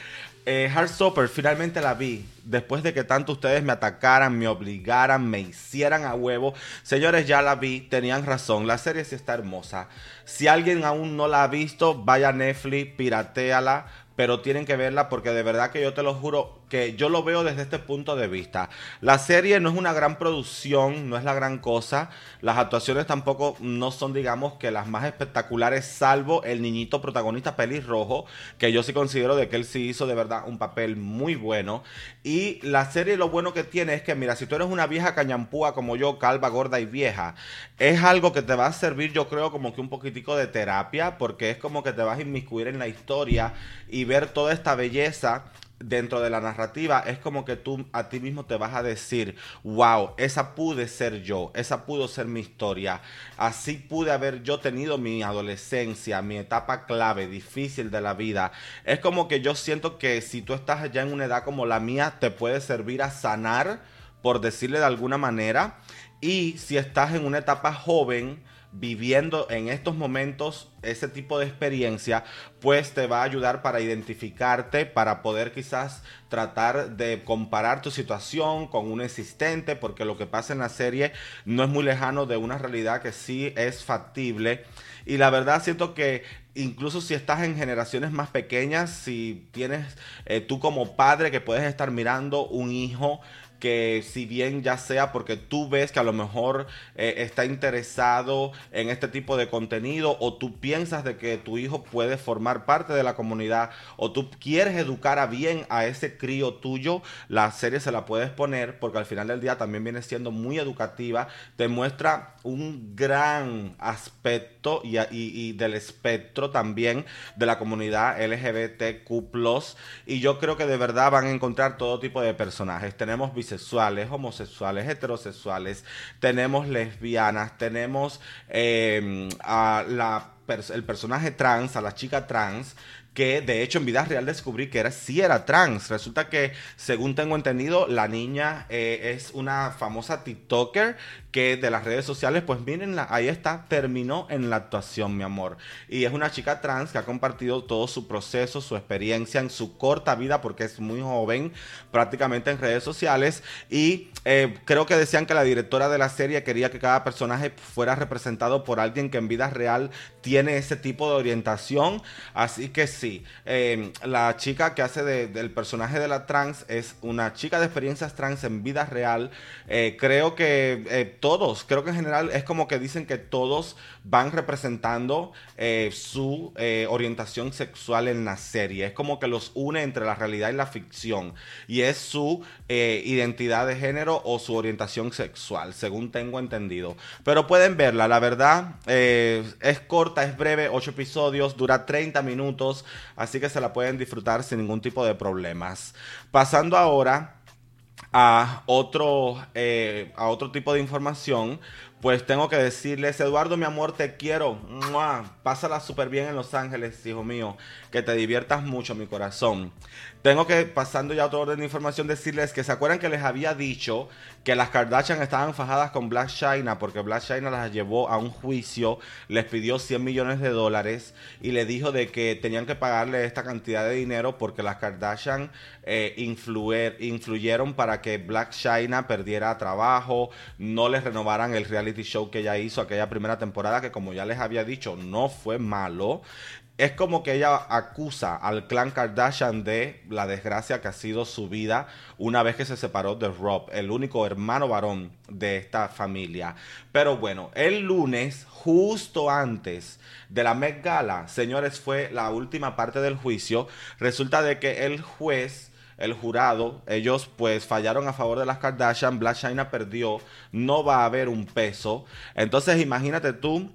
Eh, Heartstoppers, finalmente la vi. Después de que tanto ustedes me atacaran, me obligaran, me hicieran a huevo. Señores, ya la vi. Tenían razón. La serie sí está hermosa. Si alguien aún no la ha visto, vaya a Netflix, pirateala pero tienen que verla porque de verdad que yo te lo juro que yo lo veo desde este punto de vista. La serie no es una gran producción, no es la gran cosa. Las actuaciones tampoco no son, digamos, que las más espectaculares, salvo el niñito protagonista pelirrojo, que yo sí considero de que él sí hizo de verdad un papel muy bueno. Y la serie lo bueno que tiene es que, mira, si tú eres una vieja cañampúa como yo, calva, gorda y vieja, es algo que te va a servir, yo creo, como que un poquitico de terapia, porque es como que te vas a inmiscuir en la historia y ver toda esta belleza dentro de la narrativa es como que tú a ti mismo te vas a decir, wow, esa pude ser yo, esa pudo ser mi historia, así pude haber yo tenido mi adolescencia, mi etapa clave, difícil de la vida. Es como que yo siento que si tú estás ya en una edad como la mía, te puede servir a sanar, por decirle de alguna manera, y si estás en una etapa joven, viviendo en estos momentos ese tipo de experiencia, pues te va a ayudar para identificarte, para poder quizás tratar de comparar tu situación con un existente, porque lo que pasa en la serie no es muy lejano de una realidad que sí es factible. Y la verdad siento que incluso si estás en generaciones más pequeñas, si tienes eh, tú como padre que puedes estar mirando un hijo que si bien ya sea porque tú ves que a lo mejor eh, está interesado en este tipo de contenido o tú piensas de que tu hijo puede formar parte de la comunidad o tú quieres educar a bien a ese crío tuyo, la serie se la puedes poner porque al final del día también viene siendo muy educativa, te muestra un gran aspecto y, y del espectro también de la comunidad LGBTQ y yo creo que de verdad van a encontrar todo tipo de personajes. Tenemos bisexuales, homosexuales, heterosexuales, tenemos lesbianas, tenemos eh, a la, el personaje trans, a la chica trans, que de hecho en vida real descubrí que era, sí era trans. Resulta que, según tengo entendido, la niña eh, es una famosa TikToker que de las redes sociales, pues miren, ahí está, terminó en la actuación, mi amor. Y es una chica trans que ha compartido todo su proceso, su experiencia en su corta vida, porque es muy joven, prácticamente en redes sociales. Y eh, creo que decían que la directora de la serie quería que cada personaje fuera representado por alguien que en vida real tiene ese tipo de orientación. Así que sí, eh, la chica que hace del personaje de la trans es una chica de experiencias trans en vida real. Eh, creo que todos, creo que en general es como que dicen que todos van representando eh, su eh, orientación sexual en la serie. Es como que los une entre la realidad y la ficción. Y es su eh, identidad de género o su orientación sexual, según tengo entendido. Pero pueden verla, la verdad es corta, es breve, 8 episodios, dura 30 minutos, así que se la pueden disfrutar sin ningún tipo de problemas. Pasando ahora a otro, eh, a otro tipo de información, pues tengo que decirles, Eduardo, mi amor, te quiero. Pásala súper bien en Los Ángeles, hijo mío. Que te diviertas mucho, mi corazón. Tengo que, pasando ya a otro orden de información, decirles que se acuerdan que les había dicho que las Kardashian estaban fajadas con Black China porque Black China las llevó a un juicio, les pidió 100 millones de dólares y le dijo de que tenían que pagarle esta cantidad de dinero porque las Kardashian eh, influyeron para que Black China perdiera trabajo, no les renovaran el reality show que ella hizo aquella primera temporada que como ya les había dicho no fue malo es como que ella acusa al clan Kardashian de la desgracia que ha sido su vida una vez que se separó de Rob, el único hermano varón de esta familia. Pero bueno, el lunes, justo antes de la Met Gala, señores, fue la última parte del juicio. Resulta de que el juez el jurado, ellos pues fallaron a favor de las Kardashian, Black China perdió, no va a haber un peso. Entonces imagínate tú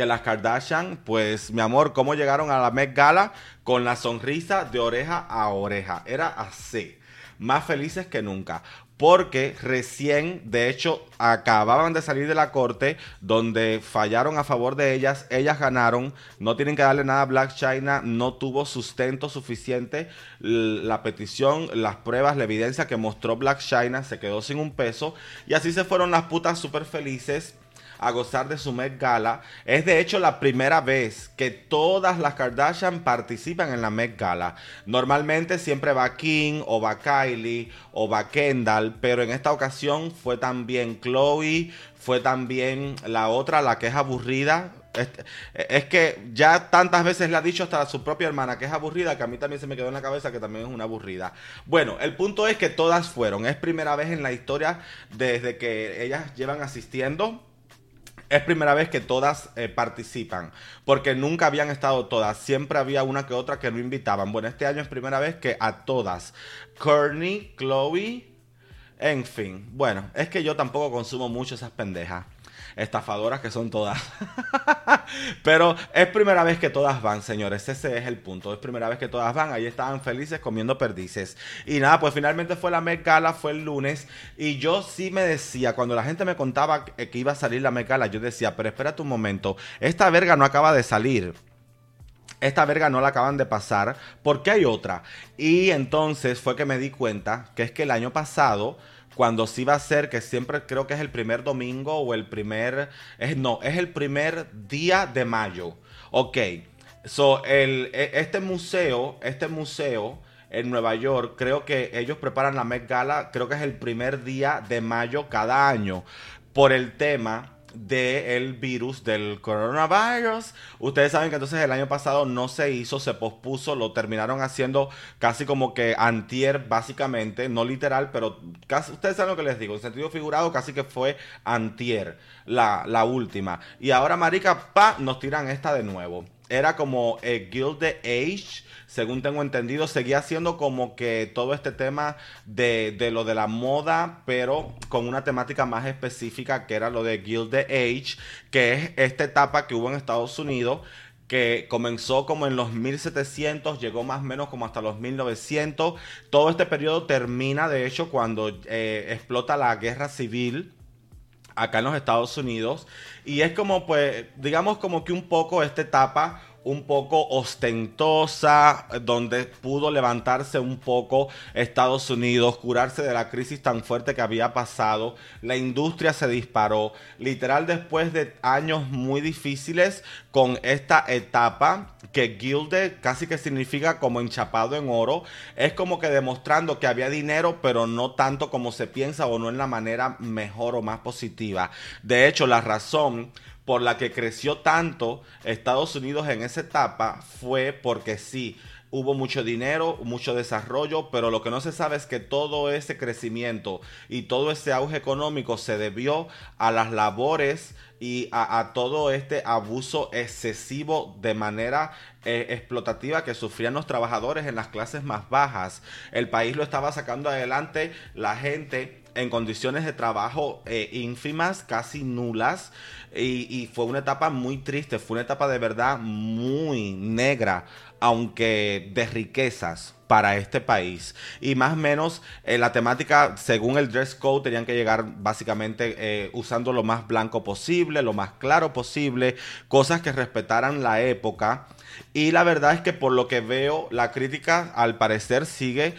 que las Kardashian, pues mi amor, cómo llegaron a la Met Gala con la sonrisa de oreja a oreja. Era así, más felices que nunca. porque recién, de hecho, acababan de salir de la corte donde fallaron a favor de ellas, ellas ganaron, no tienen que darle nada a Black China, no tuvo sustento suficiente. La petición, las pruebas, la evidencia que mostró Black China, se quedó sin un peso. Y así se fueron las putas súper felices a gozar de su Met Gala. Es de hecho la primera vez que todas las Kardashian participan en la Met Gala. Normalmente siempre va Kim o va Kylie o va Kendall, pero en esta ocasión fue también Chloe, fue también la otra, la que es aburrida, es, que ya tantas veces le ha dicho hasta su propia hermana que es aburrida, que a mí también se me quedó en la cabeza que también es una aburrida. Bueno, el punto es que todas fueron. Es primera vez en la historia desde que ellas llevan asistiendo es primera vez que todas eh, participan, porque nunca habían estado todas, siempre había una que otra que no invitaban. Bueno, este año es primera vez que a todas, Courtney, Chloe, en fin. Bueno, es que yo tampoco consumo mucho esas pendejas estafadoras que son todas. Pero es primera vez que todas van, señores. Ese es el punto. Es primera vez que todas van. Ahí estaban felices comiendo perdices. Y nada, pues finalmente fue la Met fue el lunes. Y yo sí me decía, cuando la gente me contaba que iba a salir la Met yo decía, pero espérate un momento. Esta verga no acaba de salir esta verga no la acaban de pasar porque hay otra. Y entonces fue que me di cuenta que es que el año pasado cuando sí va a ser, que siempre creo que es el primer domingo o el primer, es, no, es el primer día de mayo. Ok, so, el, e, este museo, este museo en Nueva York, creo que ellos preparan la Met Gala, creo que es el primer día de mayo cada año, por el tema del virus del coronavirus. Ustedes saben que entonces el año pasado no se hizo, se pospuso, lo terminaron haciendo casi como que antier, básicamente, no literal, pero casi, ustedes saben lo que les digo, en sentido figurado casi que fue antier, la, la última. Y ahora, marica, pa, nos tiran esta de nuevo. Era como el Gilded Age según tengo entendido, seguía siendo como que todo este tema de, lo de la moda, pero con una temática más específica que era lo de Gilded Age, que es esta etapa que hubo en Estados Unidos que comenzó como en los 1700, llegó más o menos como hasta los 1900. Todo este periodo termina, de hecho, cuando eh, explota la guerra civil acá en los Estados Unidos. Y es como, pues, digamos como que un poco esta etapa un poco ostentosa, donde pudo levantarse un poco Estados Unidos, curarse de la crisis tan fuerte que había pasado. La industria se disparó. Literal, después de años muy difíciles, con esta etapa que Gilde casi que significa como enchapado en oro, es como que demostrando que había dinero, pero no tanto como se piensa o no en la manera mejor o más positiva. De hecho, la razón por la que creció tanto Estados Unidos en esa etapa fue porque sí, hubo mucho dinero, mucho desarrollo, pero lo que no se sabe es que todo ese crecimiento y todo ese auge económico se debió a las labores y a, todo este abuso excesivo de manera eh, explotativa que sufrían los trabajadores en las clases más bajas. El país lo estaba sacando adelante la gente en condiciones de trabajo eh, ínfimas, casi nulas, y, fue una etapa muy triste, fue una etapa de verdad muy negra, aunque de riquezas para este país. Y más o menos eh, la temática, según el dress code, tenían que llegar básicamente eh, usando lo más blanco posible, lo más claro posible, cosas que respetaran la época. Y la verdad es que por lo que veo, la crítica al parecer sigue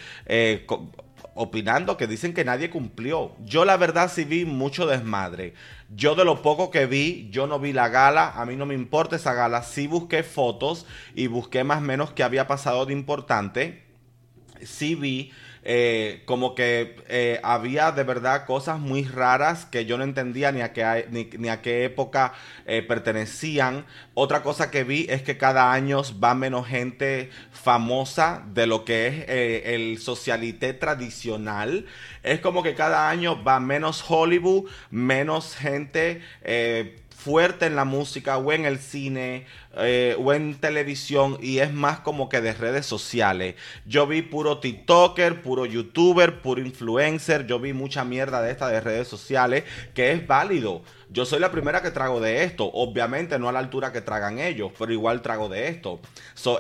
opinando que dicen que nadie cumplió. Yo la verdad sí vi mucho desmadre. Yo de lo poco que vi, yo no vi la gala, a mí no me importa esa gala, sí busqué fotos y busqué más o menos qué había pasado de importante. Sí vi eh, como que eh, había de verdad cosas muy raras que yo no entendía ni a qué, ni, a qué época eh, pertenecían. Otra cosa que vi es que cada año va menos gente famosa de lo que es el socialité tradicional. Es como que cada año va menos Hollywood, menos gente fuerte en la música o en el cine eh, o en televisión y es más como que de redes sociales. Yo vi puro TikToker, puro YouTuber, puro influencer, yo vi mucha mierda de esta de redes sociales que es válido. Yo soy la primera que trago de esto. Obviamente no a la altura que tragan ellos, pero igual trago de esto.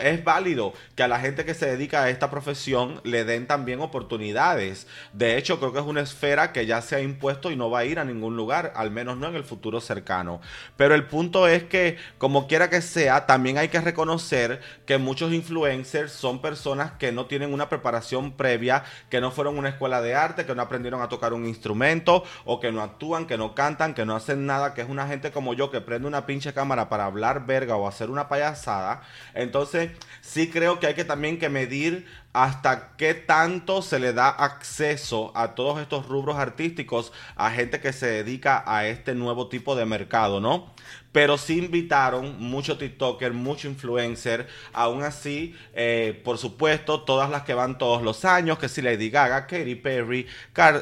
Es válido que a la gente que se dedica a esta profesión le den también oportunidades. De hecho, creo que es una esfera que ya se ha impuesto y no va a ir a ningún lugar, al menos no en el futuro cercano. Pero el punto es que, como quiera que sea, también hay que reconocer que muchos influencers son personas que no tienen una preparación previa, que no fueron a una escuela de arte, que no aprendieron a tocar un instrumento, o que no actúan, que no cantan, que no hacen nada, que es una gente como yo que prende una pinche cámara para hablar verga o hacer una payasada. Entonces, sí creo que hay que también que medir hasta qué tanto se le da acceso a todos estos rubros artísticos a gente que se dedica a este nuevo tipo de mercado, ¿no? Pero sí invitaron mucho TikToker, mucho influencer, aún así, eh, por supuesto, todas las que van todos los años, que si Lady Gaga, Katy Perry,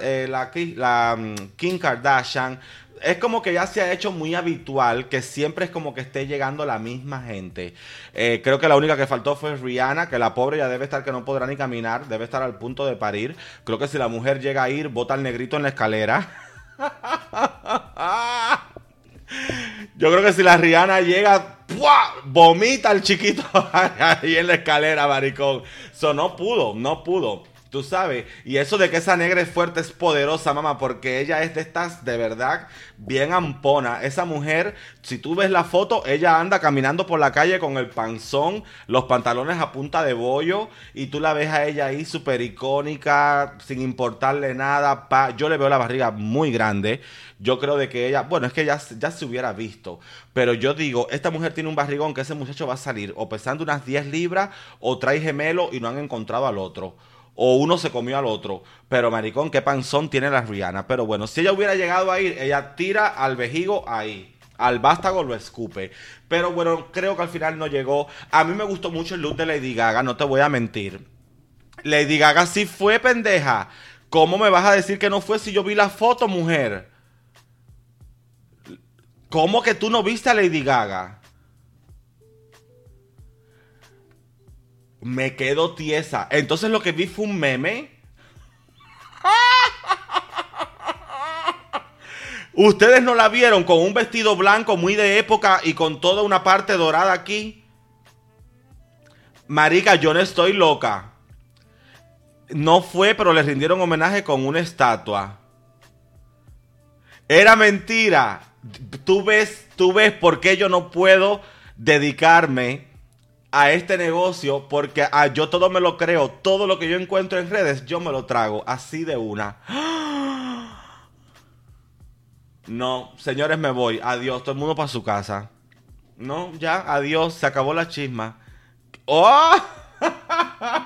eh, la, la mm, Kim Kardashian, es como que ya se ha hecho muy habitual que siempre es como que esté llegando la misma gente. Eh, creo que la única que faltó fue Rihanna, que la pobre ya debe estar que no podrá ni caminar, debe estar al punto de parir. Creo que si la mujer llega a ir, bota al negrito en la escalera. Yo creo que si la Rihanna llega, vomita al chiquito ahí en la escalera, maricón. Eso no pudo, no pudo. Tú sabes, y eso de que esa negra es fuerte es poderosa, mamá, porque ella es de estas de verdad bien ampona. Esa mujer, si tú ves la foto, ella anda caminando por la calle con el panzón, los pantalones a punta de bollo, y tú la ves a ella ahí súper icónica, sin importarle nada. Pa. Yo le veo la barriga muy grande. Yo creo de que ella, bueno, es que ya, ya se hubiera visto, pero yo digo, esta mujer tiene un barrigón que ese muchacho va a salir o pesando unas 10 libras o trae gemelo y no han encontrado al otro o uno se comió al otro. Pero maricón, qué panzón tiene la Rihanna. Pero bueno, si ella hubiera llegado a ir, ella tira al vejigo ahí. Al vástago lo escupe. Pero bueno, creo que al final no llegó. A mí me gustó mucho el look de Lady Gaga, no te voy a mentir. Lady Gaga sí fue pendeja. ¿Cómo me vas a decir que no fue si yo vi la foto, mujer? ¿Cómo que tú no viste a Lady Gaga? me quedo tiesa. Entonces lo que vi fue un meme. ¿Ustedes no la vieron con un vestido blanco muy de época y con toda una parte dorada aquí? Marica, yo no estoy loca. No fue, pero le rindieron homenaje con una estatua. Era mentira. Tú ves, tú ves por qué yo no puedo dedicarme a este negocio porque ah, yo todo me lo creo, todo lo que yo encuentro en redes, yo me lo trago así de una. No, señores, me voy. Adiós, todo el mundo para su casa. No, ya, adiós, se acabó la chisma. ¡Oh!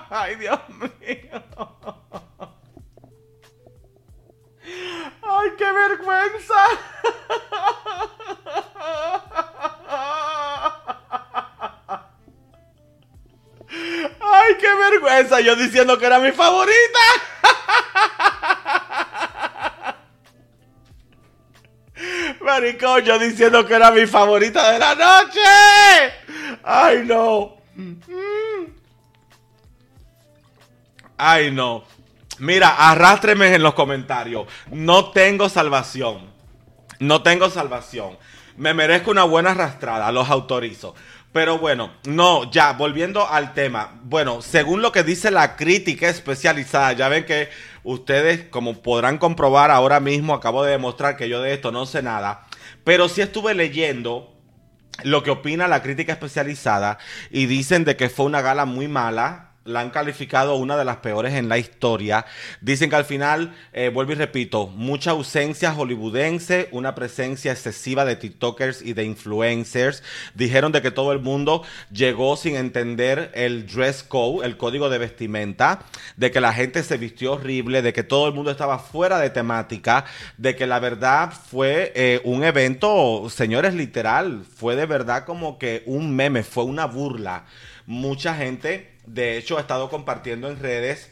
¡Ay, Dios mío! ¡Ay, qué vergüenza! ¡Ay, qué vergüenza! Yo diciendo que era mi favorita. Maricón, yo diciendo que era mi favorita de la noche. ¡Ay, no! ¡Ay, no! Mira, arrástreme en los comentarios. No tengo salvación. No tengo salvación. Me merezco una buena arrastrada, los autorizo. Pero bueno, no, ya, volviendo al tema. Bueno, según lo que dice la crítica especializada, ya ven que ustedes, como podrán comprobar ahora mismo, acabo de demostrar que yo de esto no sé nada. Pero sí estuve leyendo lo que opina la crítica especializada y dicen de que fue una gala muy mala, la han calificado una de las peores en la historia. Dicen que al final, eh, vuelvo y repito, mucha ausencia hollywoodense, una presencia excesiva de TikTokers y de influencers. Dijeron de que todo el mundo llegó sin entender el dress code, el código de vestimenta, de que la gente se vistió horrible, de que todo el mundo estaba fuera de temática, de que la verdad fue eh, un evento, señores, literal, fue de verdad como que un meme, fue una burla. Mucha gente de hecho, he estado compartiendo en redes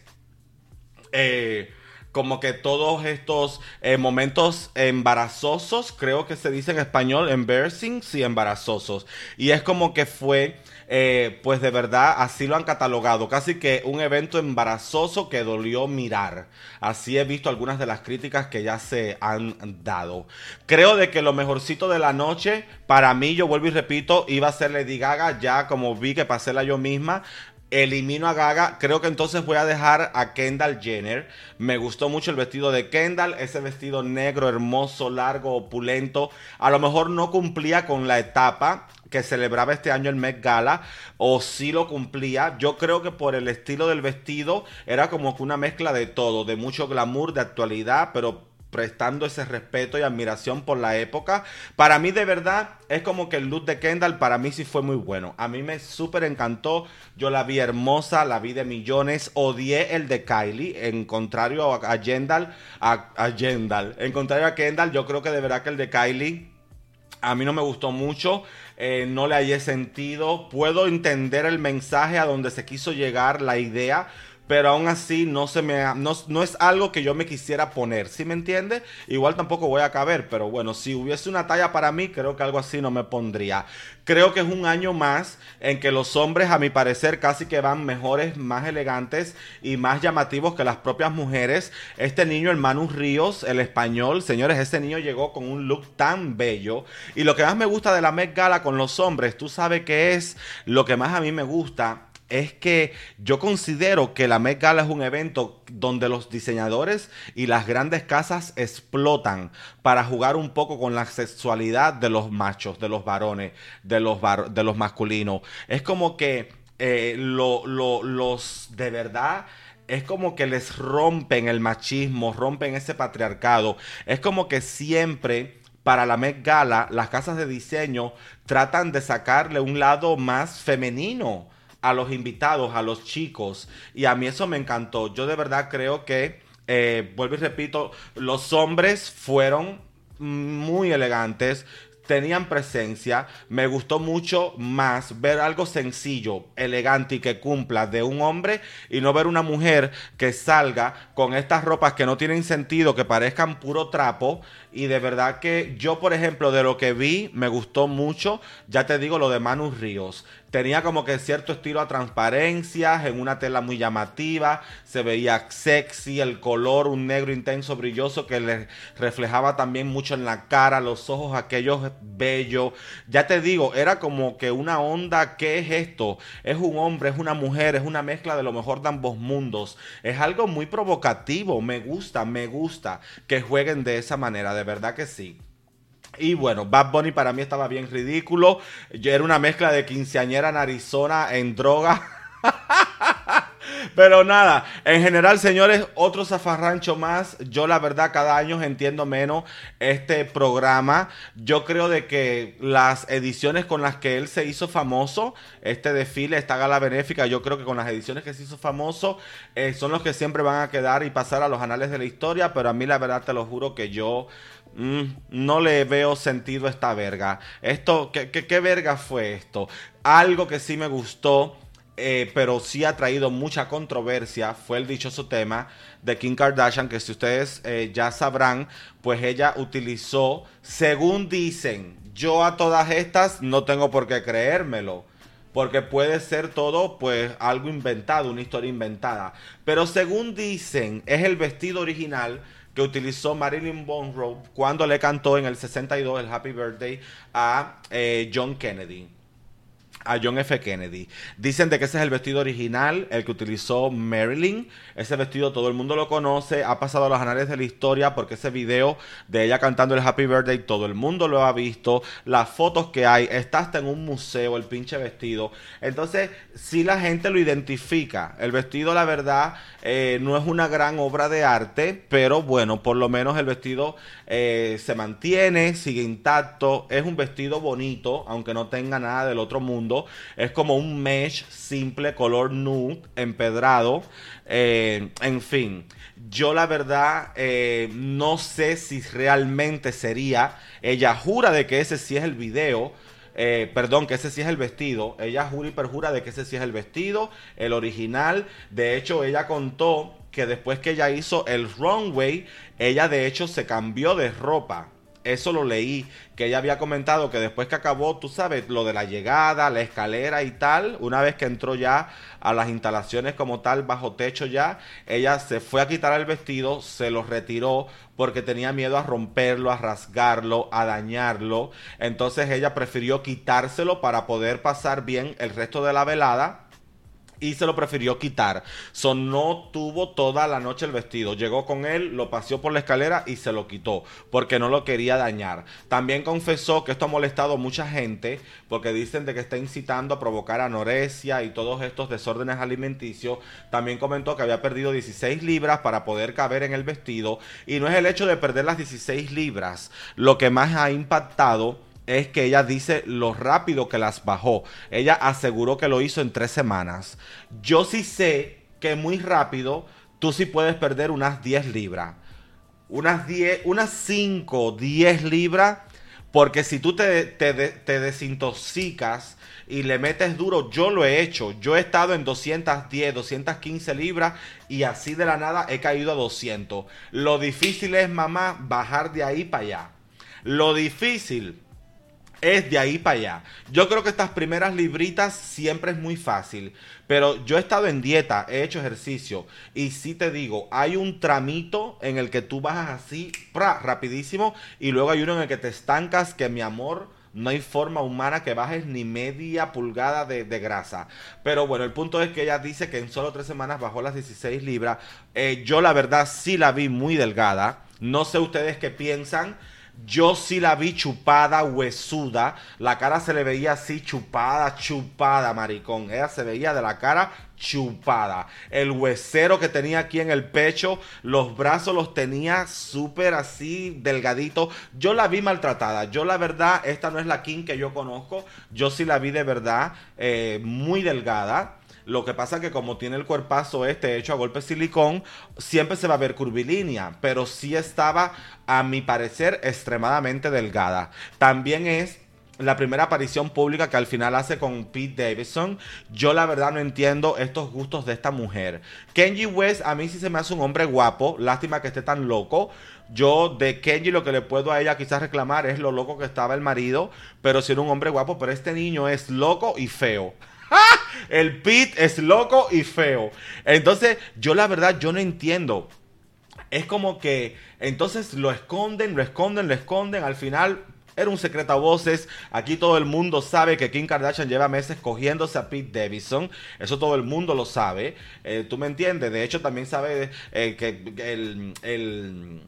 eh, como que todos estos eh, momentos embarazosos, creo que se dice en español, embarrassing, sí, embarazosos. Y es como que fue eh, pues de verdad así lo han catalogado, casi que un evento embarazoso que dolió mirar. Así he visto algunas de las críticas que ya se han dado. Creo de que lo mejorcito de la noche, para mí, yo vuelvo y repito, iba a ser Lady Gaga, ya como vi que pasé la yo misma, elimino a Gaga. Creo que entonces voy a dejar a Kendall Jenner. Me gustó mucho el vestido de Kendall, ese vestido negro, hermoso, largo, opulento. A lo mejor no cumplía con la etapa que celebraba este año el Met Gala, o sí lo cumplía. Yo creo que por el estilo del vestido era como que una mezcla de todo, de mucho glamour, de actualidad, pero prestando ese respeto y admiración por la época. Para mí de verdad es como que el look de Kendall para mí sí fue muy bueno. A mí me súper encantó. Yo la vi hermosa, la vi de millones. Odié el de Kylie. En contrario a, Kendall, a, Kendall. En contrario a Kendall, yo creo que de verdad que el de Kylie a mí no me gustó mucho. Eh, no le hallé sentido. Puedo entender el mensaje a donde se quiso llegar, la idea pero aún así no se me no, es algo que yo me quisiera poner, ¿sí me entiende? Igual tampoco voy a caber, pero bueno, si hubiese una talla para mí, creo que algo así no me pondría. Creo que es un año más en que los hombres, a mi parecer, casi que van mejores, más elegantes y más llamativos que las propias mujeres. Este niño, hermano Ríos, el español, señores, ese niño llegó con un look tan bello. Y lo que más me gusta de la Met Gala con los hombres, tú sabes que es lo que más a mí me gusta es que yo considero que la Met Gala es un evento donde los diseñadores y las grandes casas explotan para jugar un poco con la sexualidad de los machos, de los varones, de los, de los masculinos. Es como que eh, los de verdad es como que les rompen el machismo, rompen ese patriarcado. Es como que siempre para la Met Gala las casas de diseño tratan de sacarle un lado más femenino a los invitados, a los chicos. Y a mí eso me encantó. Yo de verdad creo que, eh, vuelvo y repito, los hombres fueron muy elegantes, tenían presencia. Me gustó mucho más ver algo sencillo, elegante y que cumpla de un hombre y no ver una mujer que salga con estas ropas que no tienen sentido, que parezcan puro trapo. Y de verdad que yo, por ejemplo, de lo que vi, me gustó mucho. Ya te digo lo de Manu Ríos. Tenía como que cierto estilo a transparencias, en una tela muy llamativa, se veía sexy, el color, un negro intenso, brilloso, que le reflejaba también mucho en la cara, los ojos aquellos bellos. Ya te digo, era como que una onda, ¿qué es esto? Es un hombre, es una mujer, es una mezcla de lo mejor de ambos mundos. Es algo muy provocativo, me gusta, me gusta que jueguen de esa manera, de verdad que sí. Y bueno, Bad Bunny para mí estaba bien ridículo. Yo era una mezcla de quinceañera en Arizona en droga. Pero nada, en general, señores, otro zafarrancho más. Yo la verdad cada año entiendo menos este programa. Yo creo de que las ediciones con las que él se hizo famoso, este desfile, esta gala benéfica, yo creo que con las ediciones que se hizo famoso, eh, son los que siempre van a quedar y pasar a los anales de la historia. Pero a mí la verdad te lo juro que yo Mm, no le veo sentido esta verga. Esto, ¿qué, qué, verga fue esto? Algo que sí me gustó, eh, pero sí ha traído mucha controversia, fue el dichoso tema de Kim Kardashian, que si ustedes eh, ya sabrán, pues ella utilizó, según dicen, yo a todas estas no tengo por qué creérmelo. Porque puede ser todo, pues, algo inventado, una historia inventada. Pero según dicen, es el vestido original que utilizó Marilyn Monroe cuando le cantó en el 62 el Happy Birthday a eh, John Kennedy a John F. Kennedy. Dicen de que ese es el vestido original, el que utilizó Marilyn. Ese vestido todo el mundo lo conoce, ha pasado a los anales de la historia porque ese video de ella cantando el Happy Birthday todo el mundo lo ha visto. Las fotos que hay, está hasta en un museo el pinche vestido. Entonces, si la gente lo identifica. El vestido, la verdad, eh, no es una gran obra de arte, pero bueno, por lo menos el vestido eh, se mantiene, sigue intacto. Es un vestido bonito, aunque no tenga nada del otro mundo es como un mesh simple, color nude, empedrado. Eh, en fin, yo la verdad eh, no sé si realmente sería. Ella jura de que ese sí es el video. Eh, perdón, que ese sí es el vestido. Ella jura y perjura de que ese sí es el vestido, el original. De hecho, ella contó que después que ella hizo el runway, ella de hecho se cambió de ropa eso lo leí, que ella había comentado que después que acabó, tú sabes, lo de la llegada, la escalera y tal, una vez que entró ya a las instalaciones como tal, bajo techo ya, ella se fue a quitar el vestido, se lo retiró porque tenía miedo a romperlo, a rasgarlo, a dañarlo. Entonces ella prefirió quitárselo para poder pasar bien el resto de la velada y se lo prefirió quitar. So, no tuvo toda la noche el vestido. Llegó con él, lo paseó por la escalera y se lo quitó porque no lo quería dañar. También confesó que esto ha molestado a mucha gente porque dicen de que está incitando a provocar anorexia y todos estos desórdenes alimenticios. También comentó que había perdido 16 libras para poder caber en el vestido y no es el hecho de perder las 16 libras lo que más ha impactado es que ella dice lo rápido que las bajó. Ella aseguró que lo hizo en tres semanas. Yo sí sé que muy rápido tú sí puedes perder unas 10 libras. Unas 10, unas 5, 10 libras. Porque si tú te, te, te, desintoxicas y le metes duro, yo lo he hecho. Yo he estado en 210, 215 libras y así de la nada he caído a 200. Lo difícil es, mamá, bajar de ahí para allá. Lo difícil es de ahí para allá. Yo creo que estas primeras libritas siempre es muy fácil, pero yo he estado en dieta, he hecho ejercicio y sí te digo, hay un tramito en el que tú bajas así, rapidísimo y luego hay uno en el que te estancas que mi amor no hay forma humana que bajes ni media pulgada de, grasa. Pero bueno, el punto es que ella dice que en solo tres semanas bajó las 16 libras. Eh, yo la verdad sí la vi muy delgada. No sé ustedes qué piensan. Yo sí la vi chupada, huesuda. La cara se le veía así chupada, chupada, maricón. Ella se veía de la cara chupada. El huesero que tenía aquí en el pecho, los brazos los tenía súper así, delgadito. Yo la vi maltratada. Yo la verdad, esta no es la King que yo conozco. Yo sí la vi de verdad eh, muy delgada. Lo que pasa es que como tiene el cuerpazo este hecho a golpe de silicón, siempre se va a ver curvilínea, pero sí estaba, a mi parecer, extremadamente delgada. También es la primera aparición pública que al final hace con Pete Davidson. Yo la verdad no entiendo estos gustos de esta mujer. Kenji West a mí sí se me hace un hombre guapo, lástima que esté tan loco. Yo de Kenji lo que le puedo a ella quizás reclamar es lo loco que estaba el marido, pero si era un hombre guapo, pero este niño es loco y feo. El Pete es loco y feo. Entonces, yo la verdad, yo no entiendo. Es como que entonces lo esconden, lo esconden, lo esconden. Al final era un secreto a voces. Aquí todo el mundo sabe que Kim Kardashian lleva meses cogiéndose a Pete Davidson. Eso todo el mundo lo sabe. Eh, ¿Tú me entiendes? De hecho, también sabe eh, que el, el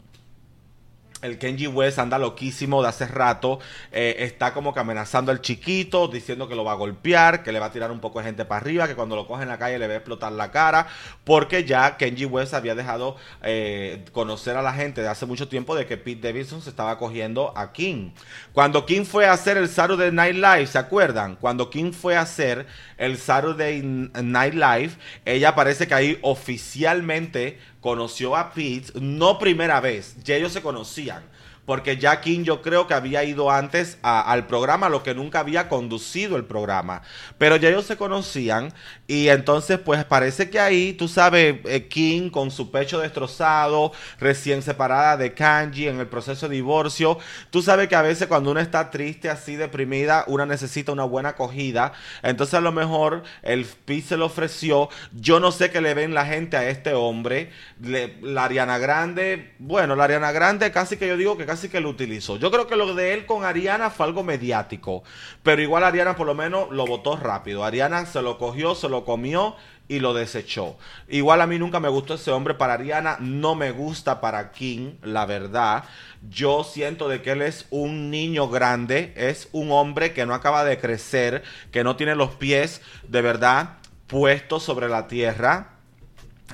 el Kenji West anda loquísimo de hace rato. Eh, está como que amenazando al chiquito, diciendo que lo va a golpear, que le va a tirar un poco de gente para arriba, que cuando lo coge en la calle le va a explotar la cara. Porque ya Kenji West había dejado eh, conocer a la gente de hace mucho tiempo de que Pete Davidson se estaba cogiendo a King. Cuando King fue a hacer el Saturday Night Live, ¿se acuerdan? Cuando King fue a hacer el Saturday Night Live, ella parece que ahí oficialmente conoció a Pete, no primera vez, ya ellos se conocían porque ya King yo creo que había ido antes al programa, lo que nunca había conducido el programa. Pero ya ellos se conocían y entonces pues parece que ahí, tú sabes, eh, King con su pecho destrozado, recién separada de Kanji en el proceso de divorcio, tú sabes que a veces cuando uno está triste, así deprimida, una necesita una buena acogida. Entonces a lo mejor el Pi se lo ofreció. Yo no sé qué le ven la gente a este hombre. la Ariana Grande, bueno, la Ariana Grande casi que yo digo que casi que lo utilizó. Yo creo que lo de él con Ariana fue algo mediático, pero igual Ariana por lo menos lo votó rápido. Ariana se lo cogió, se lo comió y lo desechó. Igual a mí nunca me gustó ese hombre para Ariana, no me gusta para King, la verdad. Yo siento de que él es un niño grande, es un hombre que no acaba de crecer, que no tiene los pies de verdad puestos sobre la tierra.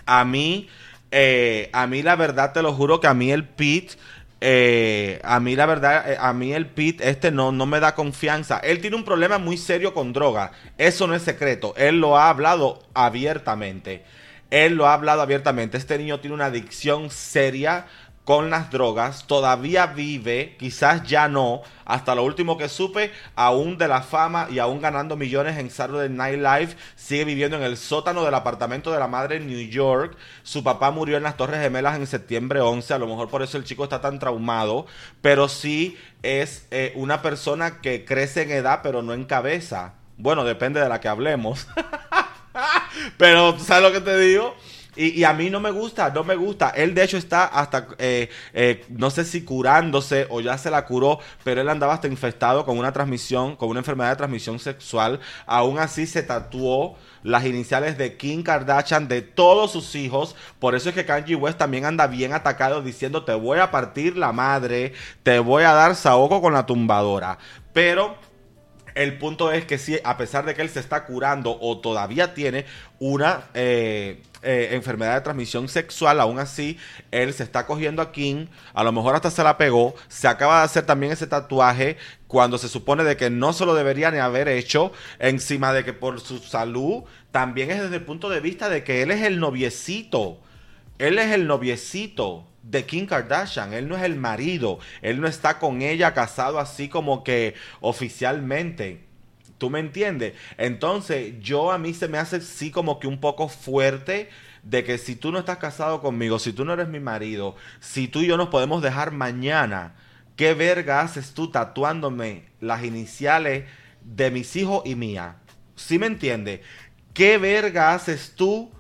A mí, eh, a mí la verdad te lo juro que a mí el Pete eh, a mí la verdad, eh, a mí el Pete este no, no me da confianza. Él tiene un problema muy serio con droga. Eso no es secreto. Él lo ha hablado abiertamente. Él lo ha hablado abiertamente. Este niño tiene una adicción seria con las drogas, todavía vive, quizás ya no, hasta lo último que supe, aún de la fama y aún ganando millones en Saturday Night Live, sigue viviendo en el sótano del apartamento de la madre en New York. Su papá murió en las Torres Gemelas en septiembre 11, a lo mejor por eso el chico está tan traumado, pero sí es eh, una persona que crece en edad, pero no en cabeza. Bueno, depende de la que hablemos. pero, ¿sabes lo que te digo? Y, a mí no me gusta, no me gusta. Él de hecho está hasta, eh, eh, no sé si curándose o ya se la curó, pero él andaba hasta infectado con una transmisión, con una enfermedad de transmisión sexual. Aún así se tatuó las iniciales de Kim Kardashian de todos sus hijos. Por eso es que Kanye West también anda bien atacado diciendo te voy a partir la madre, te voy a dar saoco con la tumbadora. Pero el punto es que si a pesar de que él se está curando o todavía tiene una eh, eh, enfermedad de transmisión sexual, aún así, él se está cogiendo a Kim, a lo mejor hasta se la pegó, se acaba de hacer también ese tatuaje cuando se supone de que no se lo debería ni haber hecho, encima de que por su salud, también es desde el punto de vista de que él es el noviecito, él es el noviecito de Kim Kardashian, él no es el marido, él no está con ella casado así como que oficialmente. ¿Tú me entiendes? Entonces, yo a mí se me hace sí como que un poco fuerte de que si tú no estás casado conmigo, si tú no eres mi marido, si tú y yo nos podemos dejar mañana, ¿qué verga haces tú tatuándome las iniciales de mis hijos y mía? ¿Sí me entiendes? ¿Qué verga haces tú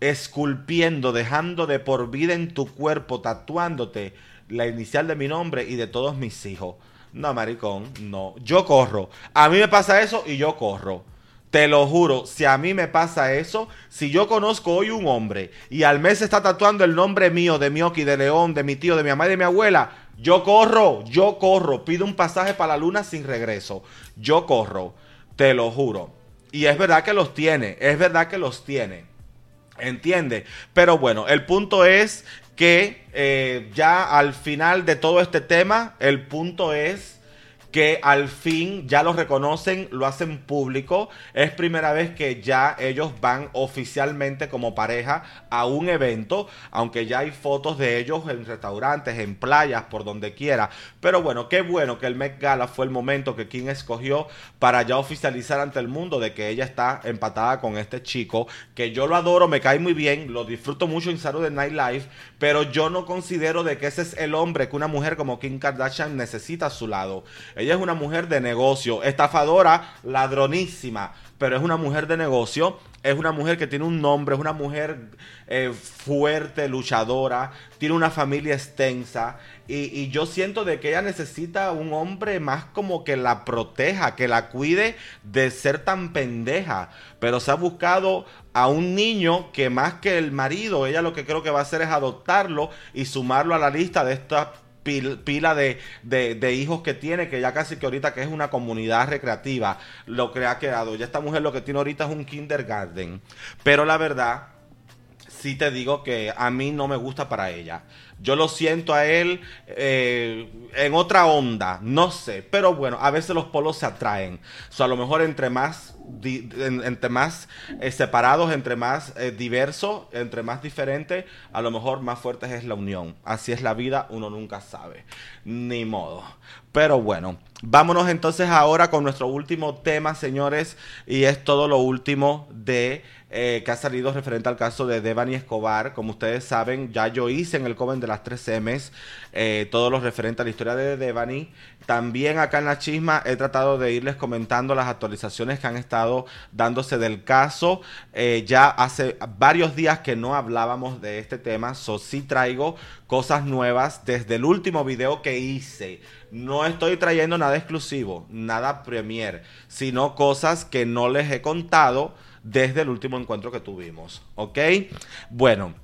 esculpiendo, dejando de por vida en tu cuerpo, tatuándote la inicial de mi nombre y de todos mis hijos? No, maricón, no. Yo corro. A mí me pasa eso y yo corro. Te lo juro, si a mí me pasa eso, si yo conozco hoy un hombre y al mes está tatuando el nombre mío, de Mioki, de León, de mi tío, de mi mamá y de mi abuela, yo corro, yo corro, pido un pasaje para la luna sin regreso. Yo corro, te lo juro. Y es verdad que los tiene, es verdad que los tiene. ¿Entiende? Pero bueno, el punto es que eh, ya al final de todo este tema, el punto es que al fin ya lo reconocen, lo hacen público. Es primera vez que ya ellos van oficialmente como pareja a un evento, aunque ya hay fotos de ellos en restaurantes, en playas, por donde quiera. Pero bueno, qué bueno que el Met Gala fue el momento que Kim escogió para ya oficializar ante el mundo de que ella está empatada con este chico, que yo lo adoro, me cae muy bien, lo disfruto mucho en Saturday Night Live, pero yo no considero de que ese es el hombre que una mujer como Kim Kardashian necesita a su lado. Ella es una mujer de negocio, estafadora, ladronísima, pero es una mujer de negocio, es una mujer que tiene un nombre, es una mujer eh, fuerte, luchadora, tiene una familia extensa y, yo siento de que ella necesita un hombre más como que la proteja, que la cuide de ser tan pendeja, pero se ha buscado a un niño que más que el marido, ella lo que creo que va a hacer es adoptarlo y sumarlo a la lista de estas pila de, de, hijos que tiene, que ya casi que ahorita que es una comunidad recreativa, lo que ha quedado. Ya esta mujer lo que tiene ahorita es un kindergarten. Pero la verdad, sí te digo que a mí no me gusta para ella. Yo lo siento a él eh, en otra onda, no sé. Pero bueno, a veces los polos se atraen. O sea, a lo mejor entre más, entre más eh, separados, entre más eh, diversos, entre más diferentes, a lo mejor más fuerte es la unión. Así es la vida, uno nunca sabe. Ni modo. Pero bueno, vámonos entonces ahora con nuestro último tema, señores. Y es todo lo último de eh, que ha salido referente al caso de Devani Escobar. Como ustedes saben, ya yo hice en el Coven de las 3 M's eh, todo lo referente a la historia de Devani. También acá en la chisma he tratado de irles comentando las actualizaciones que han estado dándose del caso. Eh, ya hace varios días que no hablábamos de este tema, so sí traigo cosas nuevas desde el último video que hice. No estoy trayendo nada exclusivo, nada premier, sino cosas que no les he contado desde el último encuentro que tuvimos. ¿Ok? Bueno,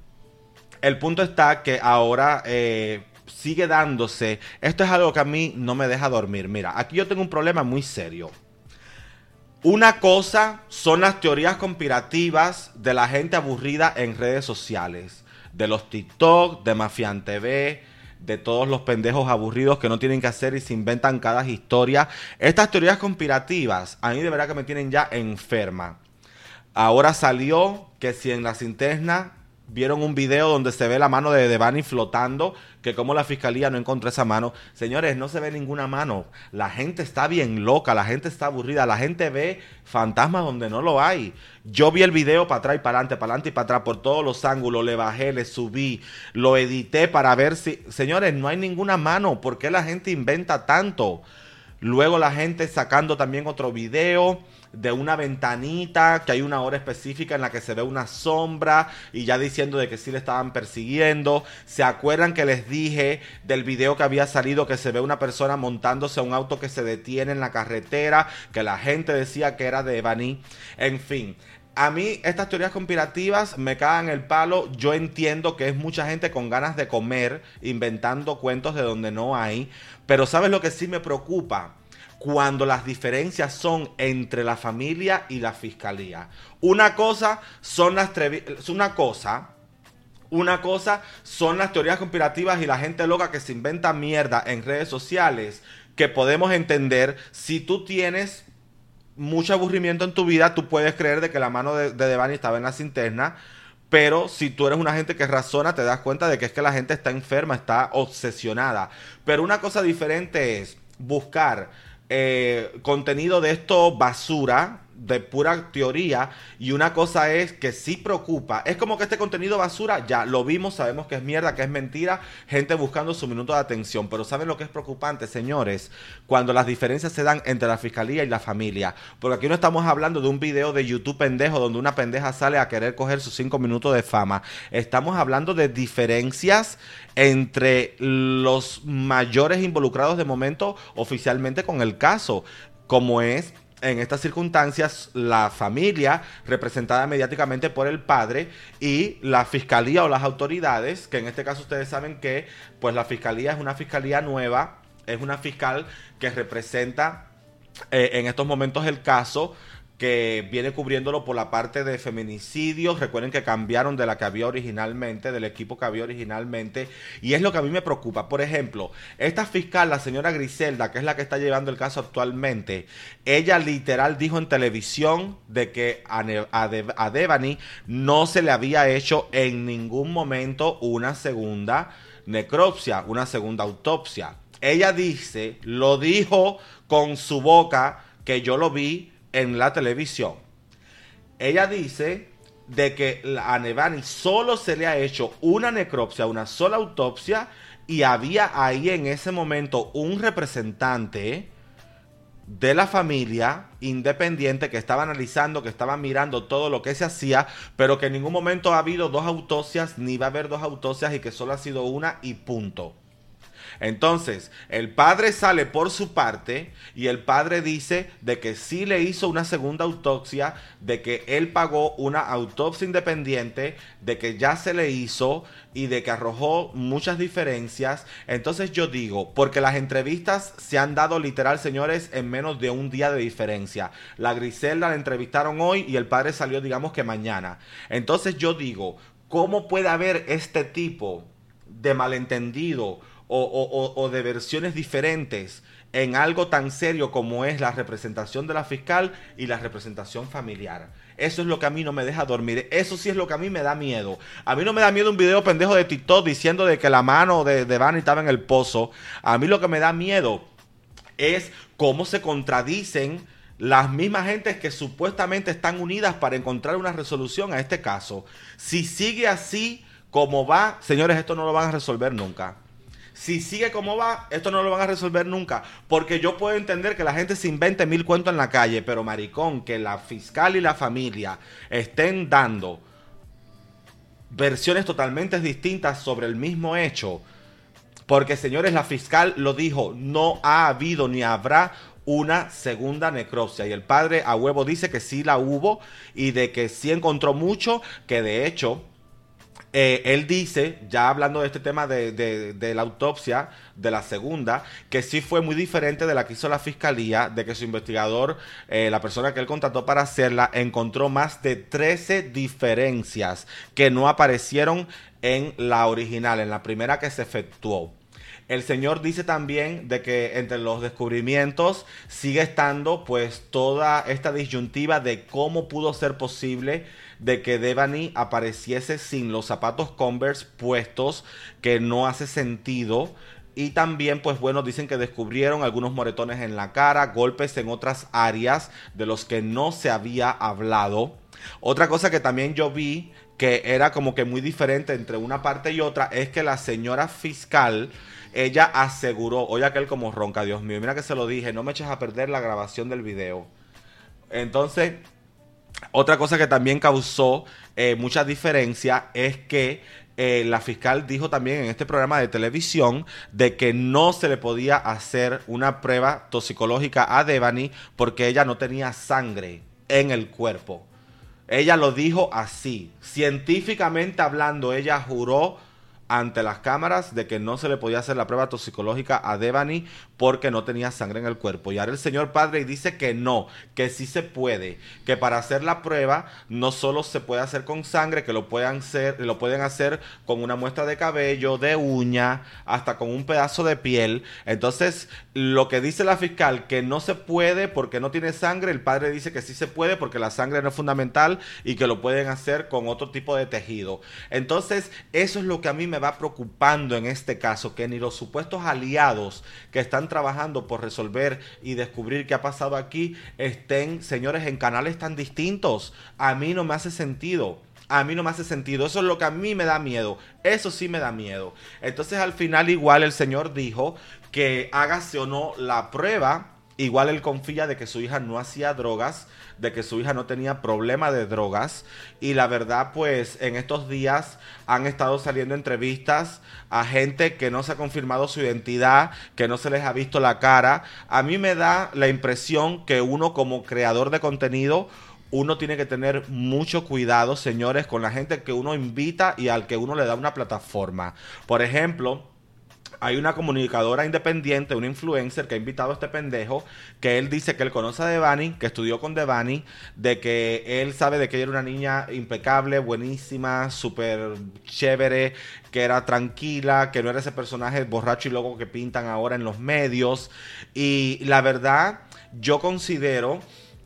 el punto está que ahora eh, sigue dándose. Esto es algo que a mí no me deja dormir. Mira, aquí yo tengo un problema muy serio. Una cosa son las teorías conspirativas de la gente aburrida en redes sociales. De los TikTok, de Mafian TV, de todos los pendejos aburridos que no tienen que hacer y se inventan cada historia. Estas teorías conspirativas a mí de verdad que me tienen ya enferma. Ahora salió que si en la cinterna vieron un video donde se ve la mano de Devani flotando, que como la fiscalía no encontró esa mano. Señores, no se ve ninguna mano. La gente está bien loca, la gente está aburrida, la gente ve fantasmas donde no lo hay. Yo vi el video para atrás y para adelante, para adelante y para atrás, por todos los ángulos, le bajé, le subí, lo edité para ver si... Señores, no hay ninguna mano. ¿Por qué la gente inventa tanto? Luego la gente sacando también otro video de una ventanita, que hay una hora específica en la que se ve una sombra y ya diciendo de que sí le estaban persiguiendo. ¿Se acuerdan que les dije del video que había salido que se ve una persona montándose a un auto que se detiene en la carretera, que la gente decía que era de Evany? En fin, a mí estas teorías conspirativas me cagan el palo. Yo entiendo que es mucha gente con ganas de comer, inventando cuentos de donde no hay. Pero ¿sabes lo que sí me preocupa? Cuando las diferencias son entre la familia y la fiscalía. Una cosa son las una cosa una cosa son las teorías conspirativas y la gente loca que se inventa mierda en redes sociales que podemos entender si tú tienes mucho aburrimiento en tu vida, tú puedes creer de que la mano de, de Devani estaba en la cinterna, pero si tú eres una gente que razona, te das cuenta de que es que la gente está enferma, está obsesionada. Pero una cosa diferente es buscar eh, contenido de esto basura, de pura teoría, y una cosa es que sí preocupa. Es como que este contenido basura, ya lo vimos, sabemos que es mierda, que es mentira, gente buscando su minuto de atención. Pero ¿saben lo que es preocupante, señores? Cuando las diferencias se dan entre la fiscalía y la familia. Porque aquí no estamos hablando de un video de YouTube pendejo donde una pendeja sale a querer coger sus cinco minutos de fama. Estamos hablando de diferencias entre los mayores involucrados de momento oficialmente con el caso, como es en estas circunstancias la familia representada mediáticamente por el padre y la fiscalía o las autoridades, que en este caso ustedes saben que pues la fiscalía es una fiscalía nueva, es una fiscal que representa eh, en estos momentos el caso que viene cubriéndolo por la parte de feminicidios. Recuerden que cambiaron de la que había originalmente, del equipo que había originalmente. Y es lo que a mí me preocupa. Por ejemplo, esta fiscal, la señora Griselda, que es la que está llevando el caso actualmente, ella literal dijo en televisión de que a, a Devani no se le había hecho en ningún momento una segunda necropsia, una segunda autopsia. Ella dice, lo dijo con su boca, que yo lo vi en la televisión. Ella dice de que a Nevani solo se le ha hecho una necropsia, una sola autopsia, y había ahí en ese momento un representante de la familia independiente que estaba analizando, que estaba mirando todo lo que se hacía, pero que en ningún momento ha habido dos autopsias, ni va a haber dos autopsias y que solo ha sido una y punto. Entonces, el padre sale por su parte y el padre dice de que sí le hizo una segunda autopsia, de que él pagó una autopsia independiente, de que ya se le hizo y de que arrojó muchas diferencias. Entonces yo digo, porque las entrevistas se han dado literal, señores, en menos de un día de diferencia. La Griselda la entrevistaron hoy y el padre salió, digamos que mañana. Entonces yo digo, ¿cómo puede haber este tipo de malentendido? O, de versiones diferentes en algo tan serio como es la representación de la fiscal y la representación familiar. Eso es lo que a mí no me deja dormir. Eso sí es lo que a mí me da miedo. A mí no me da miedo un video pendejo de TikTok diciendo de que la mano de, de estaba en el pozo. A mí lo que me da miedo es cómo se contradicen las mismas gentes que supuestamente están unidas para encontrar una resolución a este caso. Si sigue así como va, señores, esto no lo van a resolver nunca si sigue como va, esto no lo van a resolver nunca. Porque yo puedo entender que la gente se invente mil cuentos en la calle, pero maricón, que la fiscal y la familia estén dando versiones totalmente distintas sobre el mismo hecho. Porque, señores, la fiscal lo dijo, no ha habido ni habrá una segunda necropsia. Y el padre a huevo dice que sí la hubo y de que sí encontró mucho, que de hecho eh, él dice, ya hablando de este tema de, la autopsia, de la segunda, que sí fue muy diferente de la que hizo la fiscalía, de que su investigador, eh, la persona que él contrató para hacerla, encontró más de 13 diferencias que no aparecieron en la original, en la primera que se efectuó. El Señor dice también de que entre los descubrimientos sigue estando pues toda esta disyuntiva de cómo pudo ser posible de que Devani apareciese sin los zapatos Converse puestos, que no hace sentido. Y también, pues bueno, dicen que descubrieron algunos moretones en la cara, golpes en otras áreas de los que no se había hablado. Otra cosa que también yo vi que era como que muy diferente entre una parte y otra es que la señora fiscal ella aseguró, oye aquel como ronca, Dios mío, mira que se lo dije, no me eches a perder la grabación del video. Entonces, otra cosa que también causó eh, mucha diferencia es que eh, la fiscal dijo también en este programa de televisión de que no se le podía hacer una prueba toxicológica a Devani porque ella no tenía sangre en el cuerpo. Ella lo dijo así. Científicamente hablando, ella juró ante las cámaras de que no se le podía hacer la prueba toxicológica a Devani porque no tenía sangre en el cuerpo. Y ahora el señor padre dice que no, que sí se puede, que para hacer la prueba no solo se puede hacer con sangre, que lo pueden hacer, lo pueden hacer con una muestra de cabello, de uña, hasta con un pedazo de piel. Entonces, lo que dice la fiscal que no se puede porque no tiene sangre, el padre dice que sí se puede porque la sangre no es fundamental y que lo pueden hacer con otro tipo de tejido. Entonces, eso es lo que a mí me va preocupando en este caso, que ni los supuestos aliados que están trabajando por resolver y descubrir qué ha pasado aquí estén, señores, en canales tan distintos. A mí no me hace sentido. A mí no me hace sentido. Eso es lo que a mí me da miedo. Eso sí me da miedo. Entonces al final igual el Señor dijo que hágase o no la prueba. Igual él confía de que su hija no hacía drogas de que su hija no tenía problema de drogas. Y la verdad, pues en estos días han estado saliendo entrevistas a gente que no se ha confirmado su identidad, que no se les ha visto la cara. A mí me da la impresión que uno como creador de contenido, uno tiene que tener mucho cuidado, señores, con la gente que uno invita y al que uno le da una plataforma. Por ejemplo, hay una comunicadora independiente, una influencer que ha invitado a este pendejo, que él dice que él conoce a Devani, que estudió con Devani, de que él sabe de que ella era una niña impecable, buenísima, súper chévere, que era tranquila, que no era ese personaje borracho y loco que pintan ahora en los medios. Y la verdad, yo considero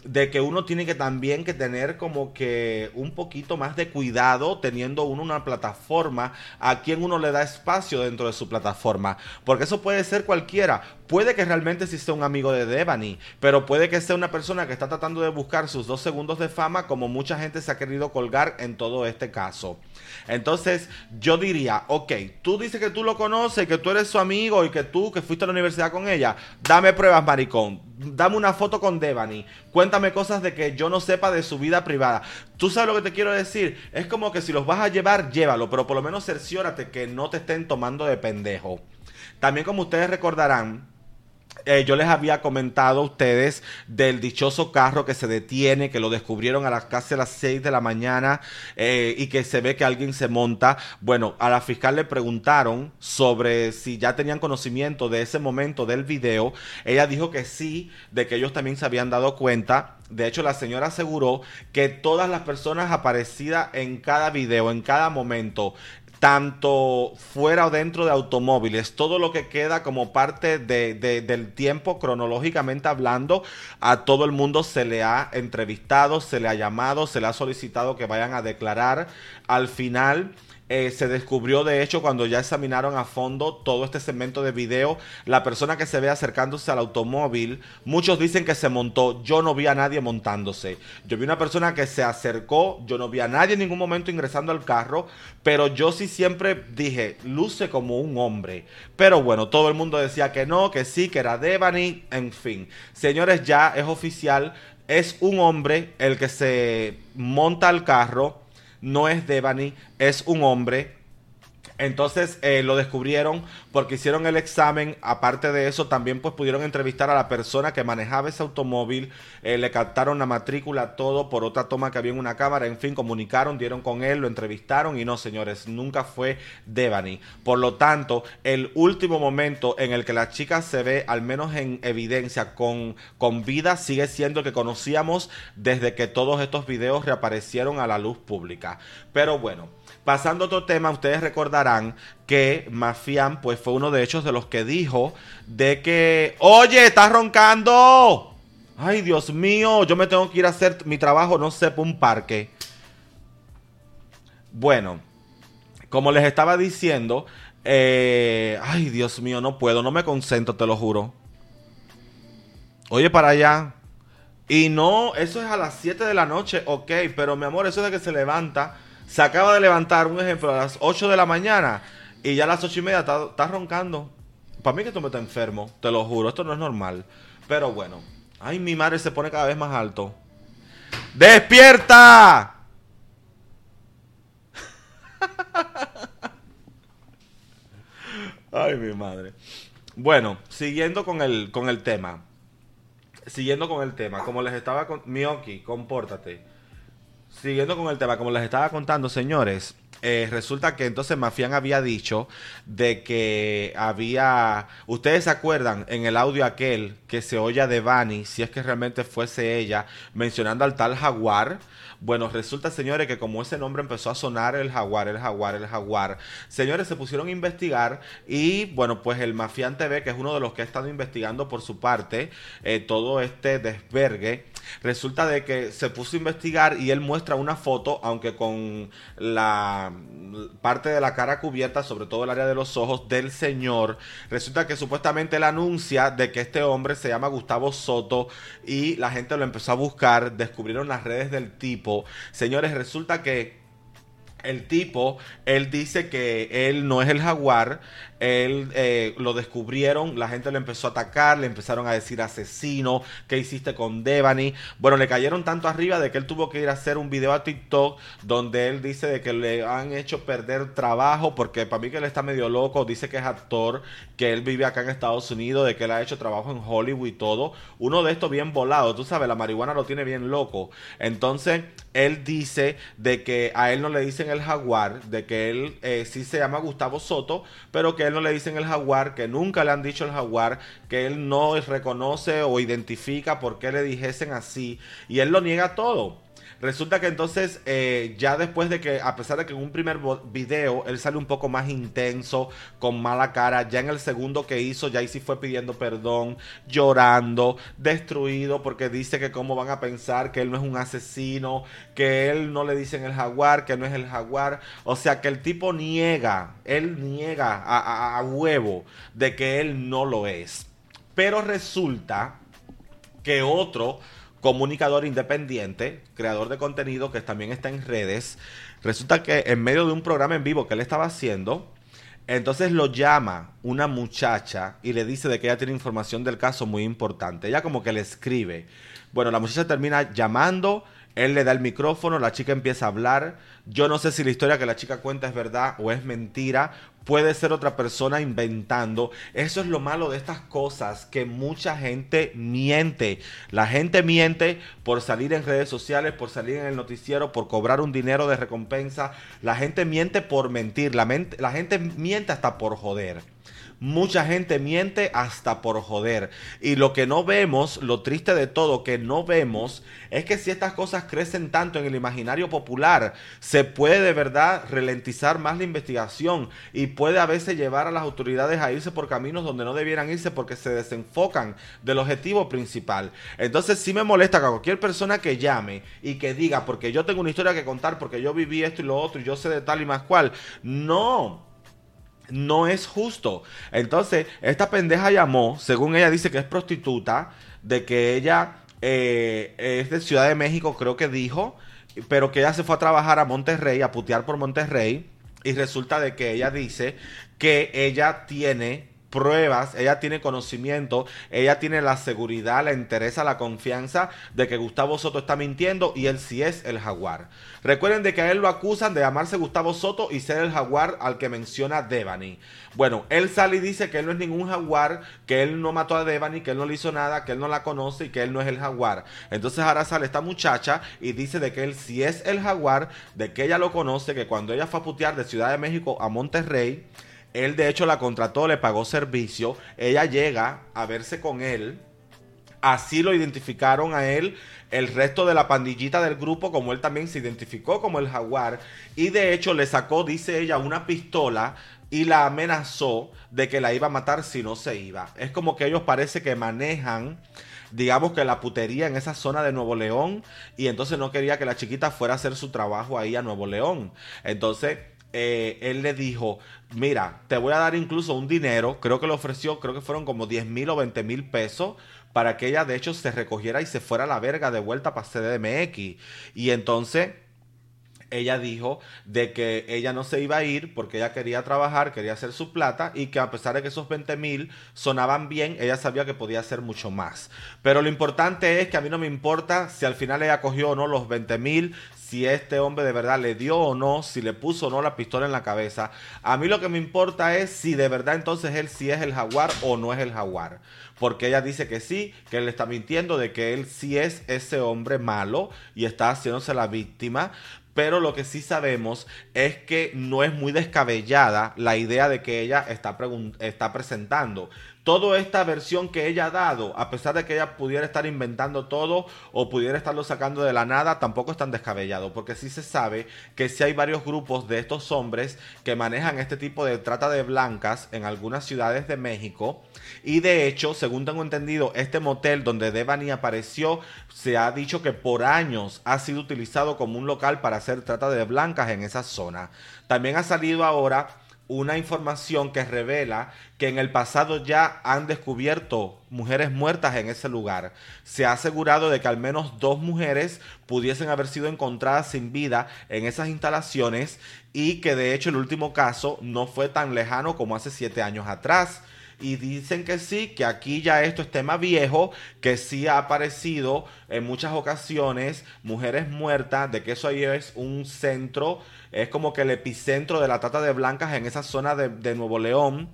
de que uno tiene que también que tener como que un poquito más de cuidado teniendo uno una plataforma a quien uno le da espacio dentro de su plataforma. Porque eso puede ser cualquiera. Puede que realmente sí sea un amigo de Devani, pero puede que sea una persona que está tratando de buscar sus dos segundos de fama como mucha gente se ha querido colgar en todo este caso. Entonces yo diría, ok, tú dices que tú lo conoces, que tú eres su amigo y que tú que fuiste a la universidad con ella, dame pruebas, maricón. Dame una foto con Devani. Cuéntame cosas de que yo no sepa de su vida privada. Tú sabes lo que te quiero decir. Es como que si los vas a llevar, llévalo, pero por lo menos cerciórate que no te estén tomando de pendejo. También como ustedes recordarán, eh, yo les había comentado a ustedes del dichoso carro que se detiene, que lo descubrieron a las casi a las 6 de la mañana eh, y que se ve que alguien se monta. Bueno, a la fiscal le preguntaron sobre si ya tenían conocimiento de ese momento del video. Ella dijo que sí, de que ellos también se habían dado cuenta. De hecho, la señora aseguró que todas las personas aparecidas en cada video, en cada momento, tanto fuera o dentro de automóviles, todo lo que queda como parte de, del tiempo cronológicamente hablando, a todo el mundo se le ha entrevistado, se le ha llamado, se le ha solicitado que vayan a declarar. Al final eh, se descubrió de hecho cuando ya examinaron a fondo todo este segmento de video, la persona que se ve acercándose al automóvil, muchos dicen que se montó, yo no vi a nadie montándose, yo vi una persona que se acercó, yo no vi a nadie en ningún momento ingresando al carro, pero yo sí siempre dije, luce como un hombre, pero bueno, todo el mundo decía que no, que sí, que era Devani, en fin, señores, ya es oficial, es un hombre el que se monta al carro, no es Devani, es un hombre entonces eh, lo descubrieron porque hicieron el examen. Aparte de eso, también pues pudieron entrevistar a la persona que manejaba ese automóvil. Eh, le captaron la matrícula, todo por otra toma que había en una cámara. En fin, comunicaron, dieron con él, lo entrevistaron y no, señores, nunca fue Devani. Por lo tanto, el último momento en el que la chica se ve, al menos en evidencia, con, con vida, sigue siendo el que conocíamos desde que todos estos videos reaparecieron a la luz pública. Pero bueno. Pasando a otro tema, ustedes recordarán que Mafian pues fue uno de ellos de los que dijo de que, oye, estás roncando. Ay, Dios mío, yo me tengo que ir a hacer mi trabajo, no sé, por un parque. Bueno, como les estaba diciendo, eh, ay Dios mío, no puedo, no me concentro, te lo juro. Oye, para allá. Y no, eso es a las 7 de la noche, ok, pero mi amor, eso es de que se levanta, se acaba de levantar, un ejemplo, a las 8 de la mañana y ya a las 8 y media está, roncando. Para mí que tú me estás enfermo, te lo juro, esto no es normal. Pero bueno, ay, mi madre se pone cada vez más alto. ¡Despierta! Ay, mi madre. Bueno, siguiendo con el, con el tema. Siguiendo con el tema. Como les estaba con... Miyoki, compórtate. Siguiendo con el tema, como les estaba contando, señores. Eh, resulta que entonces Mafián había dicho de que había. Ustedes se acuerdan en el audio aquel que se oye de Bani, si es que realmente fuese ella, mencionando al tal Jaguar. Bueno, resulta, señores, que como ese nombre empezó a sonar el jaguar, el jaguar, el jaguar, señores, se pusieron a investigar y, bueno, pues el Mafián TV, que es uno de los que ha estado investigando por su parte eh, todo este desvergue, resulta de que se puso a investigar y él muestra una foto, aunque con la parte de la cara cubierta, sobre todo el área de los ojos del señor. Resulta que supuestamente él anuncia de que este hombre se llama Gustavo Soto y la gente lo empezó a buscar, descubrieron las redes del tipo. Señores, resulta que el tipo, él dice que él no es el jaguar, él eh, lo descubrieron, la gente le empezó a atacar, le empezaron a decir asesino, ¿qué hiciste con Devani? Bueno, le cayeron tanto arriba de que él tuvo que ir a hacer un video a TikTok donde él dice de que le han hecho perder trabajo, porque para mí que él está medio loco, dice que es actor, que él vive acá en Estados Unidos, de que él ha hecho trabajo en Hollywood y todo. Uno de estos bien volado, tú sabes, la marihuana lo tiene bien loco. Entonces, él dice de que a él no le dicen el jaguar, de que él eh, sí se llama Gustavo Soto, pero que no le dicen el jaguar, que nunca le han dicho el jaguar, que él no reconoce o identifica por qué le dijesen así, y él lo niega todo. Resulta que entonces, eh, ya después de que, a pesar de que en un primer video él sale un poco más intenso, con mala cara, ya en el segundo que hizo, ya ahí sí fue pidiendo perdón, llorando, destruido, porque dice que cómo van a pensar que él no es un asesino, que él no le dicen el jaguar, que no es el jaguar. O sea que el tipo niega, él niega a, a huevo de que él no lo es. Pero resulta que otro comunicador independiente, creador de contenido que también está en redes. Resulta que en medio de un programa en vivo que él estaba haciendo, entonces lo llama una muchacha y le dice de que ella tiene información del caso muy importante. Ella como que le escribe. Bueno, la muchacha termina llamando él le da el micrófono, la chica empieza a hablar. Yo no sé si la historia que la chica cuenta es verdad o es mentira. Puede ser otra persona inventando. Eso es lo malo de estas cosas, que mucha gente miente. La gente miente por salir en redes sociales, por salir en el noticiero, por cobrar un dinero de recompensa. La gente miente por mentir. La, gente miente hasta por joder. Mucha gente miente hasta por joder. Y lo que no vemos, lo triste de todo que no vemos, es que si estas cosas crecen tanto en el imaginario popular, se puede de verdad ralentizar más la investigación y puede a veces llevar a las autoridades a irse por caminos donde no debieran irse porque se desenfocan del objetivo principal. Entonces sí me molesta que cualquier persona que llame y que diga, porque yo tengo una historia que contar, porque yo viví esto y lo otro y yo sé de tal y más cual. No no es justo. Entonces, esta pendeja llamó, según ella dice que es prostituta, de que ella eh, es de Ciudad de México, creo que dijo, pero que ella se fue a trabajar a Monterrey, a putear por Monterrey, y resulta de que ella dice que ella tiene pruebas, ella tiene conocimiento, ella tiene la seguridad, la interesa, la confianza de que Gustavo Soto está mintiendo y él sí es el jaguar. Recuerden de que a él lo acusan de llamarse Gustavo Soto y ser el jaguar al que menciona Devani. Bueno, él sale y dice que él no es ningún jaguar, que él no mató a Devani, que él no le hizo nada, que él no la conoce y que él no es el jaguar. Entonces ahora sale esta muchacha y dice de que él sí es el jaguar, de que ella lo conoce, que cuando ella fue a putear de Ciudad de México a Monterrey, él de hecho la contrató, le pagó servicio. Ella llega a verse con él. Así lo identificaron a él el resto de la pandillita del grupo, como él también se identificó como el jaguar. Y de hecho le sacó, dice ella, una pistola y la amenazó de que la iba a matar si no se iba. Es como que ellos parece que manejan digamos que la putería en esa zona de Nuevo León y entonces no quería que la chiquita fuera a hacer su trabajo ahí a Nuevo León. Entonces eh, él le dijo, mira, te voy a dar incluso un dinero, creo que le ofreció, creo que fueron como 10 mil o 20 mil pesos para que ella de hecho se recogiera y se fuera a la verga de vuelta para CDMX. Y entonces ella dijo de que ella no se iba a ir porque ella quería trabajar, quería hacer su plata y que a pesar de que esos 20 mil sonaban bien, ella sabía que podía hacer mucho más. Pero lo importante es que a mí no me importa si al final ella cogió o no los 20 mil, si este hombre de verdad le dio o no, si le puso o no la pistola en la cabeza. A mí lo que me importa es si de verdad entonces él sí es el jaguar o no es el jaguar. Porque ella dice que sí, que él está mintiendo, de que él sí es ese hombre malo y está haciéndose la víctima. Pero lo que sí sabemos es que no es muy descabellada la idea de que ella está, está presentando toda esta versión que ella ha dado, a pesar de que ella pudiera estar inventando todo o pudiera estarlo sacando de la nada, tampoco es tan descabellado, porque sí se sabe que sí hay varios grupos de estos hombres que manejan este tipo de trata de blancas en algunas ciudades de México. Y de hecho, según tengo entendido, este motel donde Devani apareció, se ha dicho que por años ha sido utilizado como un local para hacer trata de blancas en esa zona. También ha salido ahora una información que revela que en el pasado ya han descubierto mujeres muertas en ese lugar. Se ha asegurado de que al menos dos mujeres pudiesen haber sido encontradas sin vida en esas instalaciones y que de hecho el último caso no fue tan lejano como hace siete años atrás y dicen que sí, que aquí ya esto es tema viejo, que sí ha aparecido en muchas ocasiones mujeres muertas, de que eso ahí es un centro, es como que el epicentro de la trata de blancas en esa zona de, Nuevo León.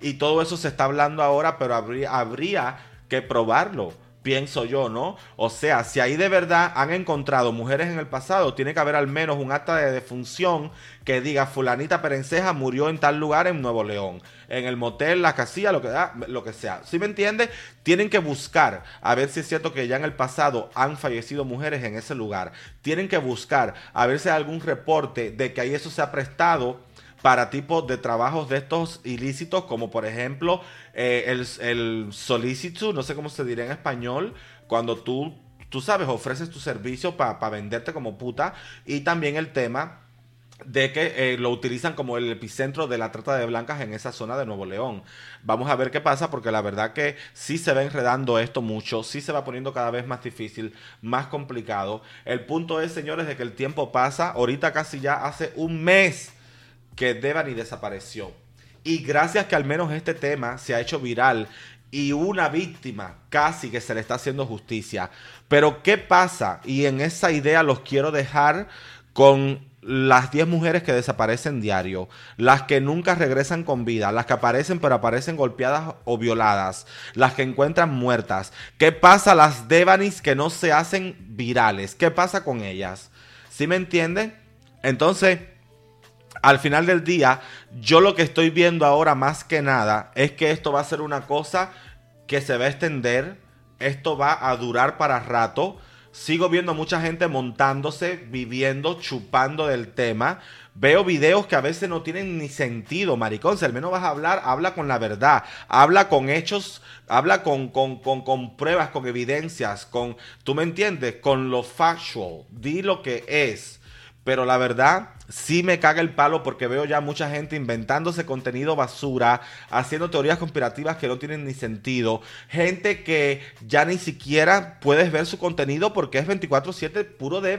Y todo eso se está hablando ahora, pero habría, habría que probarlo pienso yo, ¿no? O sea, si ahí de verdad han encontrado mujeres en el pasado, tiene que haber al menos un acta de defunción que diga fulanita perenceja murió en tal lugar en Nuevo León, en el motel, la casilla, lo que, da, lo que sea. ¿Sí me entiende? Tienen que buscar a ver si es cierto que ya en el pasado han fallecido mujeres en ese lugar. Tienen que buscar a ver si hay algún reporte de que ahí eso se ha prestado para tipos de trabajos de estos ilícitos, como por ejemplo eh, el, el no sé cómo se dirá en español, cuando tú, tú sabes, ofreces tu servicio para venderte como puta, y también el tema de que eh, lo utilizan como el epicentro de la trata de blancas en esa zona de Nuevo León. Vamos a ver qué pasa porque la verdad que sí se va enredando esto mucho, sí se va poniendo cada vez más difícil, más complicado. El punto es, señores, de que el tiempo pasa, ahorita casi ya hace un mes que Devani desapareció. Y gracias que al menos este tema se ha hecho viral y una víctima casi que se le está haciendo justicia. Pero ¿qué pasa? Y en esa idea los quiero dejar con las 10 mujeres que desaparecen diario, las que nunca regresan con vida, las que aparecen pero aparecen golpeadas o violadas, las que encuentran muertas. ¿Qué pasa las Devanis que no se hacen virales? ¿Qué pasa con ellas? ¿Sí me entienden? Entonces, al final del día, yo lo que estoy viendo ahora más que nada es que esto va a ser una cosa que se va a extender, esto va a durar para rato. Sigo viendo mucha gente montándose, viviendo, chupando del tema. Veo videos que a veces no tienen ni sentido, maricón. Si al menos vas a hablar, habla con la verdad. Habla con hechos, habla con, con, con, con pruebas, con evidencias, con, ¿tú me entiendes? Con lo factual. Di lo que es. Pero la verdad, sí me caga el palo porque veo ya mucha gente inventándose contenido basura, haciendo teorías conspirativas que no tienen ni sentido. Gente que ya ni siquiera puedes ver su contenido porque es 24/7 puro de.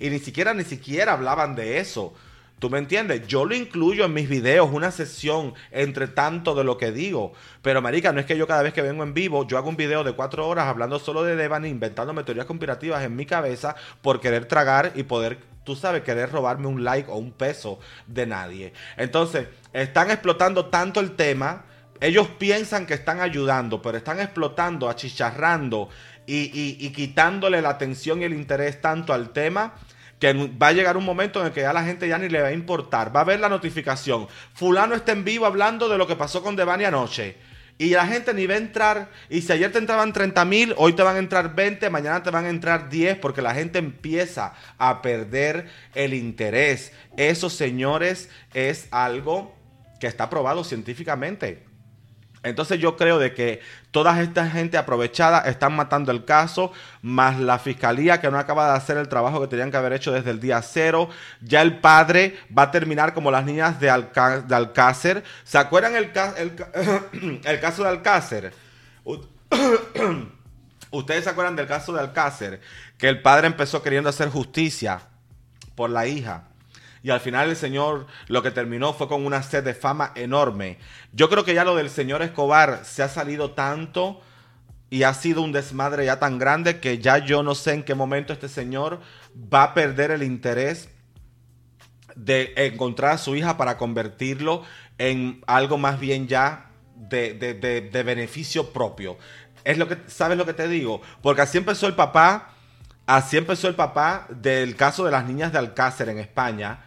Y ni siquiera, ni siquiera hablaban de eso. ¿Tú me entiendes? Yo lo incluyo en mis videos, una sesión entre tanto de lo que digo. Pero, marica, no es que yo cada vez que vengo en vivo, yo hago un video de cuatro horas hablando solo de Devani, inventándome teorías conspirativas en mi cabeza por querer tragar y poder tú sabes, querer robarme un like o un peso de nadie. Entonces, están explotando tanto el tema. Ellos piensan que están ayudando, pero están explotando, achicharrando y, y quitándole la atención y el interés tanto al tema que va a llegar un momento en el que ya la gente ya ni le va a importar. Va a ver la notificación. Fulano está en vivo hablando de lo que pasó con Devani anoche. Y la gente ni va a entrar. Y si ayer te entraban 30 mil, hoy te van a entrar 20, mañana te van a entrar 10, porque la gente empieza a perder el interés. Eso, señores, es algo que está probado científicamente. Entonces yo creo de que toda esta gente aprovechada están matando el caso, más la fiscalía que no acaba de hacer el trabajo que tenían que haber hecho desde el día cero. Ya el padre va a terminar como las niñas de, Alcácer. ¿Se acuerdan el, el caso de Alcácer? Ustedes se acuerdan del caso de Alcácer, que el padre empezó queriendo hacer justicia por la hija. Y al final el señor lo que terminó fue con una sed de fama enorme. Yo creo que ya lo del señor Escobar se ha salido tanto y ha sido un desmadre ya tan grande que ya yo no sé en qué momento este señor va a perder el interés de encontrar a su hija para convertirlo en algo más bien ya de, de beneficio propio. Es lo que, ¿sabes lo que te digo? Porque así empezó el papá, así empezó el papá del caso de las niñas de Alcácer en España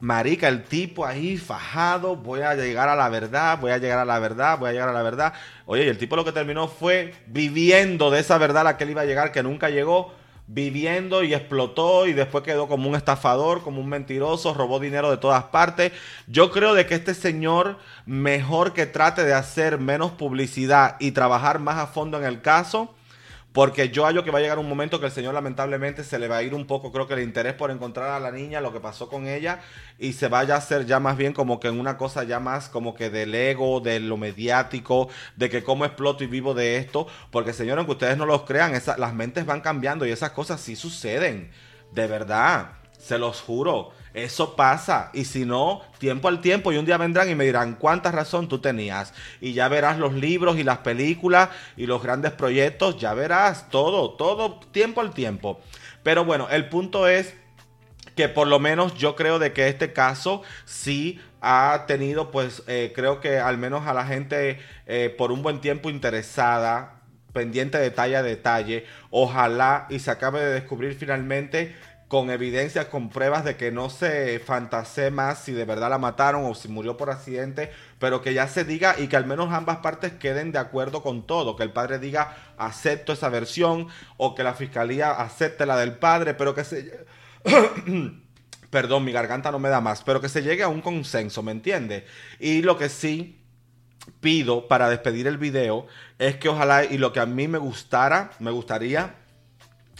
Marica, el tipo ahí fajado, voy a llegar a la verdad, voy a llegar a la verdad, voy a llegar a la verdad. Oye, y el tipo lo que terminó fue viviendo de esa verdad a la que él iba a llegar, que nunca llegó, viviendo y explotó y después quedó como un estafador, como un mentiroso, robó dinero de todas partes. Yo creo de que este señor mejor que trate de hacer menos publicidad y trabajar más a fondo en el caso porque yo hallo que va a llegar un momento que el Señor lamentablemente se le va a ir un poco, creo que el interés por encontrar a la niña, lo que pasó con ella, y se vaya a hacer ya más bien como que en una cosa ya más como que del ego, de lo mediático, de que cómo exploto y vivo de esto. Porque Señor, aunque ustedes no los crean, las mentes van cambiando y esas cosas sí suceden. De verdad, se los juro. Eso pasa. Y si no, tiempo al tiempo. Y un día vendrán y me dirán cuánta razón tú tenías. Y ya verás los libros y las películas y los grandes proyectos. Ya verás todo, todo tiempo al tiempo. Pero bueno, el punto es que por lo menos yo creo de que este caso sí ha tenido, pues eh, creo que al menos a la gente eh, por un buen tiempo interesada pendiente detalle a detalle. Ojalá y se acabe de descubrir finalmente con evidencias, con pruebas de que no se fantasee más si de verdad la mataron o si murió por accidente, pero que ya se diga y que al menos ambas partes queden de acuerdo con todo, que el padre diga acepto esa versión o que la fiscalía acepte la del padre, pero que se... Perdón, mi garganta no me da más, pero que se llegue a un consenso, ¿me entiende? Y lo que sí pido para despedir el video es que ojalá, y lo que a mí me gustara, me gustaría,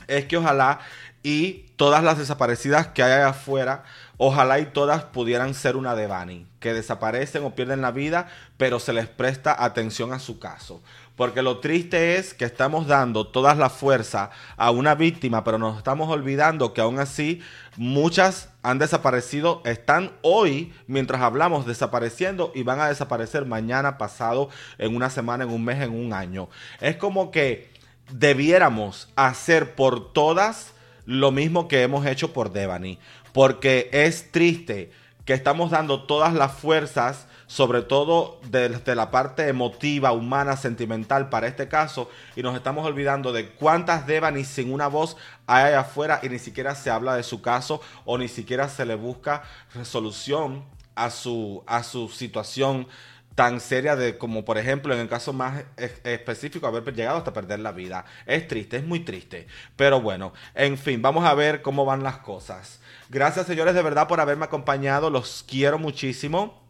es que ojalá y todas las desaparecidas que hay allá afuera, ojalá y todas pudieran ser una de Bani, que desaparecen o pierden la vida, pero se les presta atención a su caso. Porque lo triste es que estamos dando toda la fuerza a una víctima, pero nos estamos olvidando que aún así muchas han desaparecido, están hoy, mientras hablamos, desapareciendo y van a desaparecer mañana, pasado, en una semana, en un mes, en un año. Es como que debiéramos hacer por todas lo mismo que hemos hecho por Devani. Porque es triste que estamos dando todas las fuerzas, sobre todo desde la parte emotiva, humana, sentimental para este caso, y nos estamos olvidando de cuántas Devani sin una voz hay allá afuera y ni siquiera se habla de su caso o ni siquiera se le busca resolución a su, a su situación tan seria de como por ejemplo en el caso más específico haber llegado hasta perder la vida. Es triste, es muy triste. Pero bueno, en fin, vamos a ver cómo van las cosas. Gracias señores de verdad por haberme acompañado, los quiero muchísimo.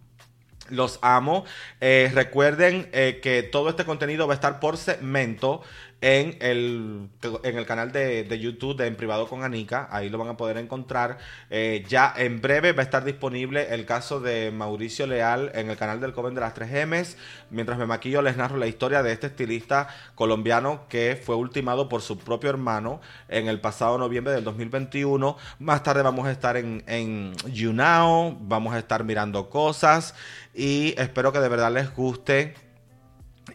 Los amo. Eh, recuerden eh, que todo este contenido va a estar por segmento en el, en el canal de, YouTube de En Privado con Anika. Ahí lo van a poder encontrar. Eh, ya en breve va a estar disponible el caso de Mauricio Leal en el canal del Coven de las 3 M's. Mientras me maquillo, les narro la historia de este estilista colombiano que fue ultimado por su propio hermano en el pasado noviembre del 2021. Más tarde vamos a estar en, en YouNow, vamos a estar mirando cosas y espero que de verdad les guste.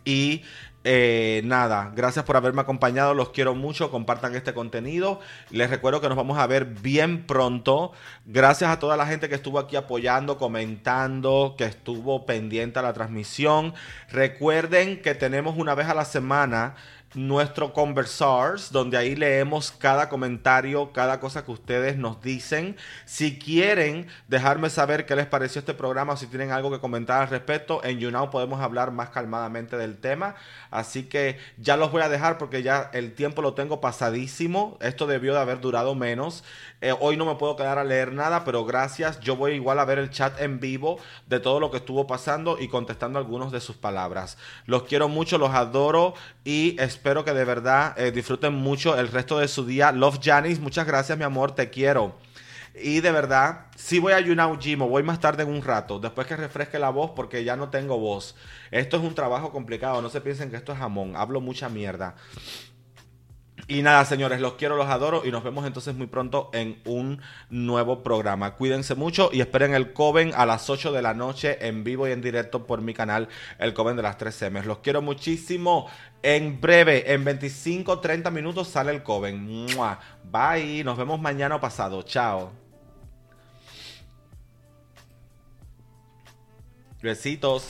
Y eh, nada, gracias por haberme acompañado, los quiero mucho, compartan este contenido. Les recuerdo que nos vamos a ver bien pronto. Gracias a toda la gente que estuvo aquí apoyando, comentando, que estuvo pendiente a la transmisión. Recuerden que tenemos una vez a la semana nuestro Conversars, donde ahí leemos cada comentario, cada cosa que ustedes nos dicen. Si quieren dejarme saber qué les pareció este programa o si tienen algo que comentar al respecto, en YouNow podemos hablar más calmadamente del tema. Así que ya los voy a dejar porque ya el tiempo lo tengo pasadísimo. Esto debió de haber durado menos. Eh, hoy no me puedo quedar a leer nada, pero gracias. Yo voy igual a ver el chat en vivo de todo lo que estuvo pasando y contestando algunos de sus palabras. Los quiero mucho, los adoro y espero que de verdad eh, disfruten mucho el resto de su día. Love Janice, muchas gracias mi amor, te quiero. Y de verdad, sí voy a YouNow Gimo, voy más tarde en un rato, después que refresque la voz porque ya no tengo voz. Esto es un trabajo complicado, no se piensen que esto es jamón, hablo mucha mierda. Y nada, señores, los quiero, los adoro y nos vemos entonces muy pronto en un nuevo programa. Cuídense mucho y esperen el Coven a las 8 de la noche en vivo y en directo por mi canal, el Coven de las 3 M. Los quiero muchísimo. En breve, en 25, 30 minutos sale el Coven. Bye, nos vemos mañana o pasado. Chao. Besitos.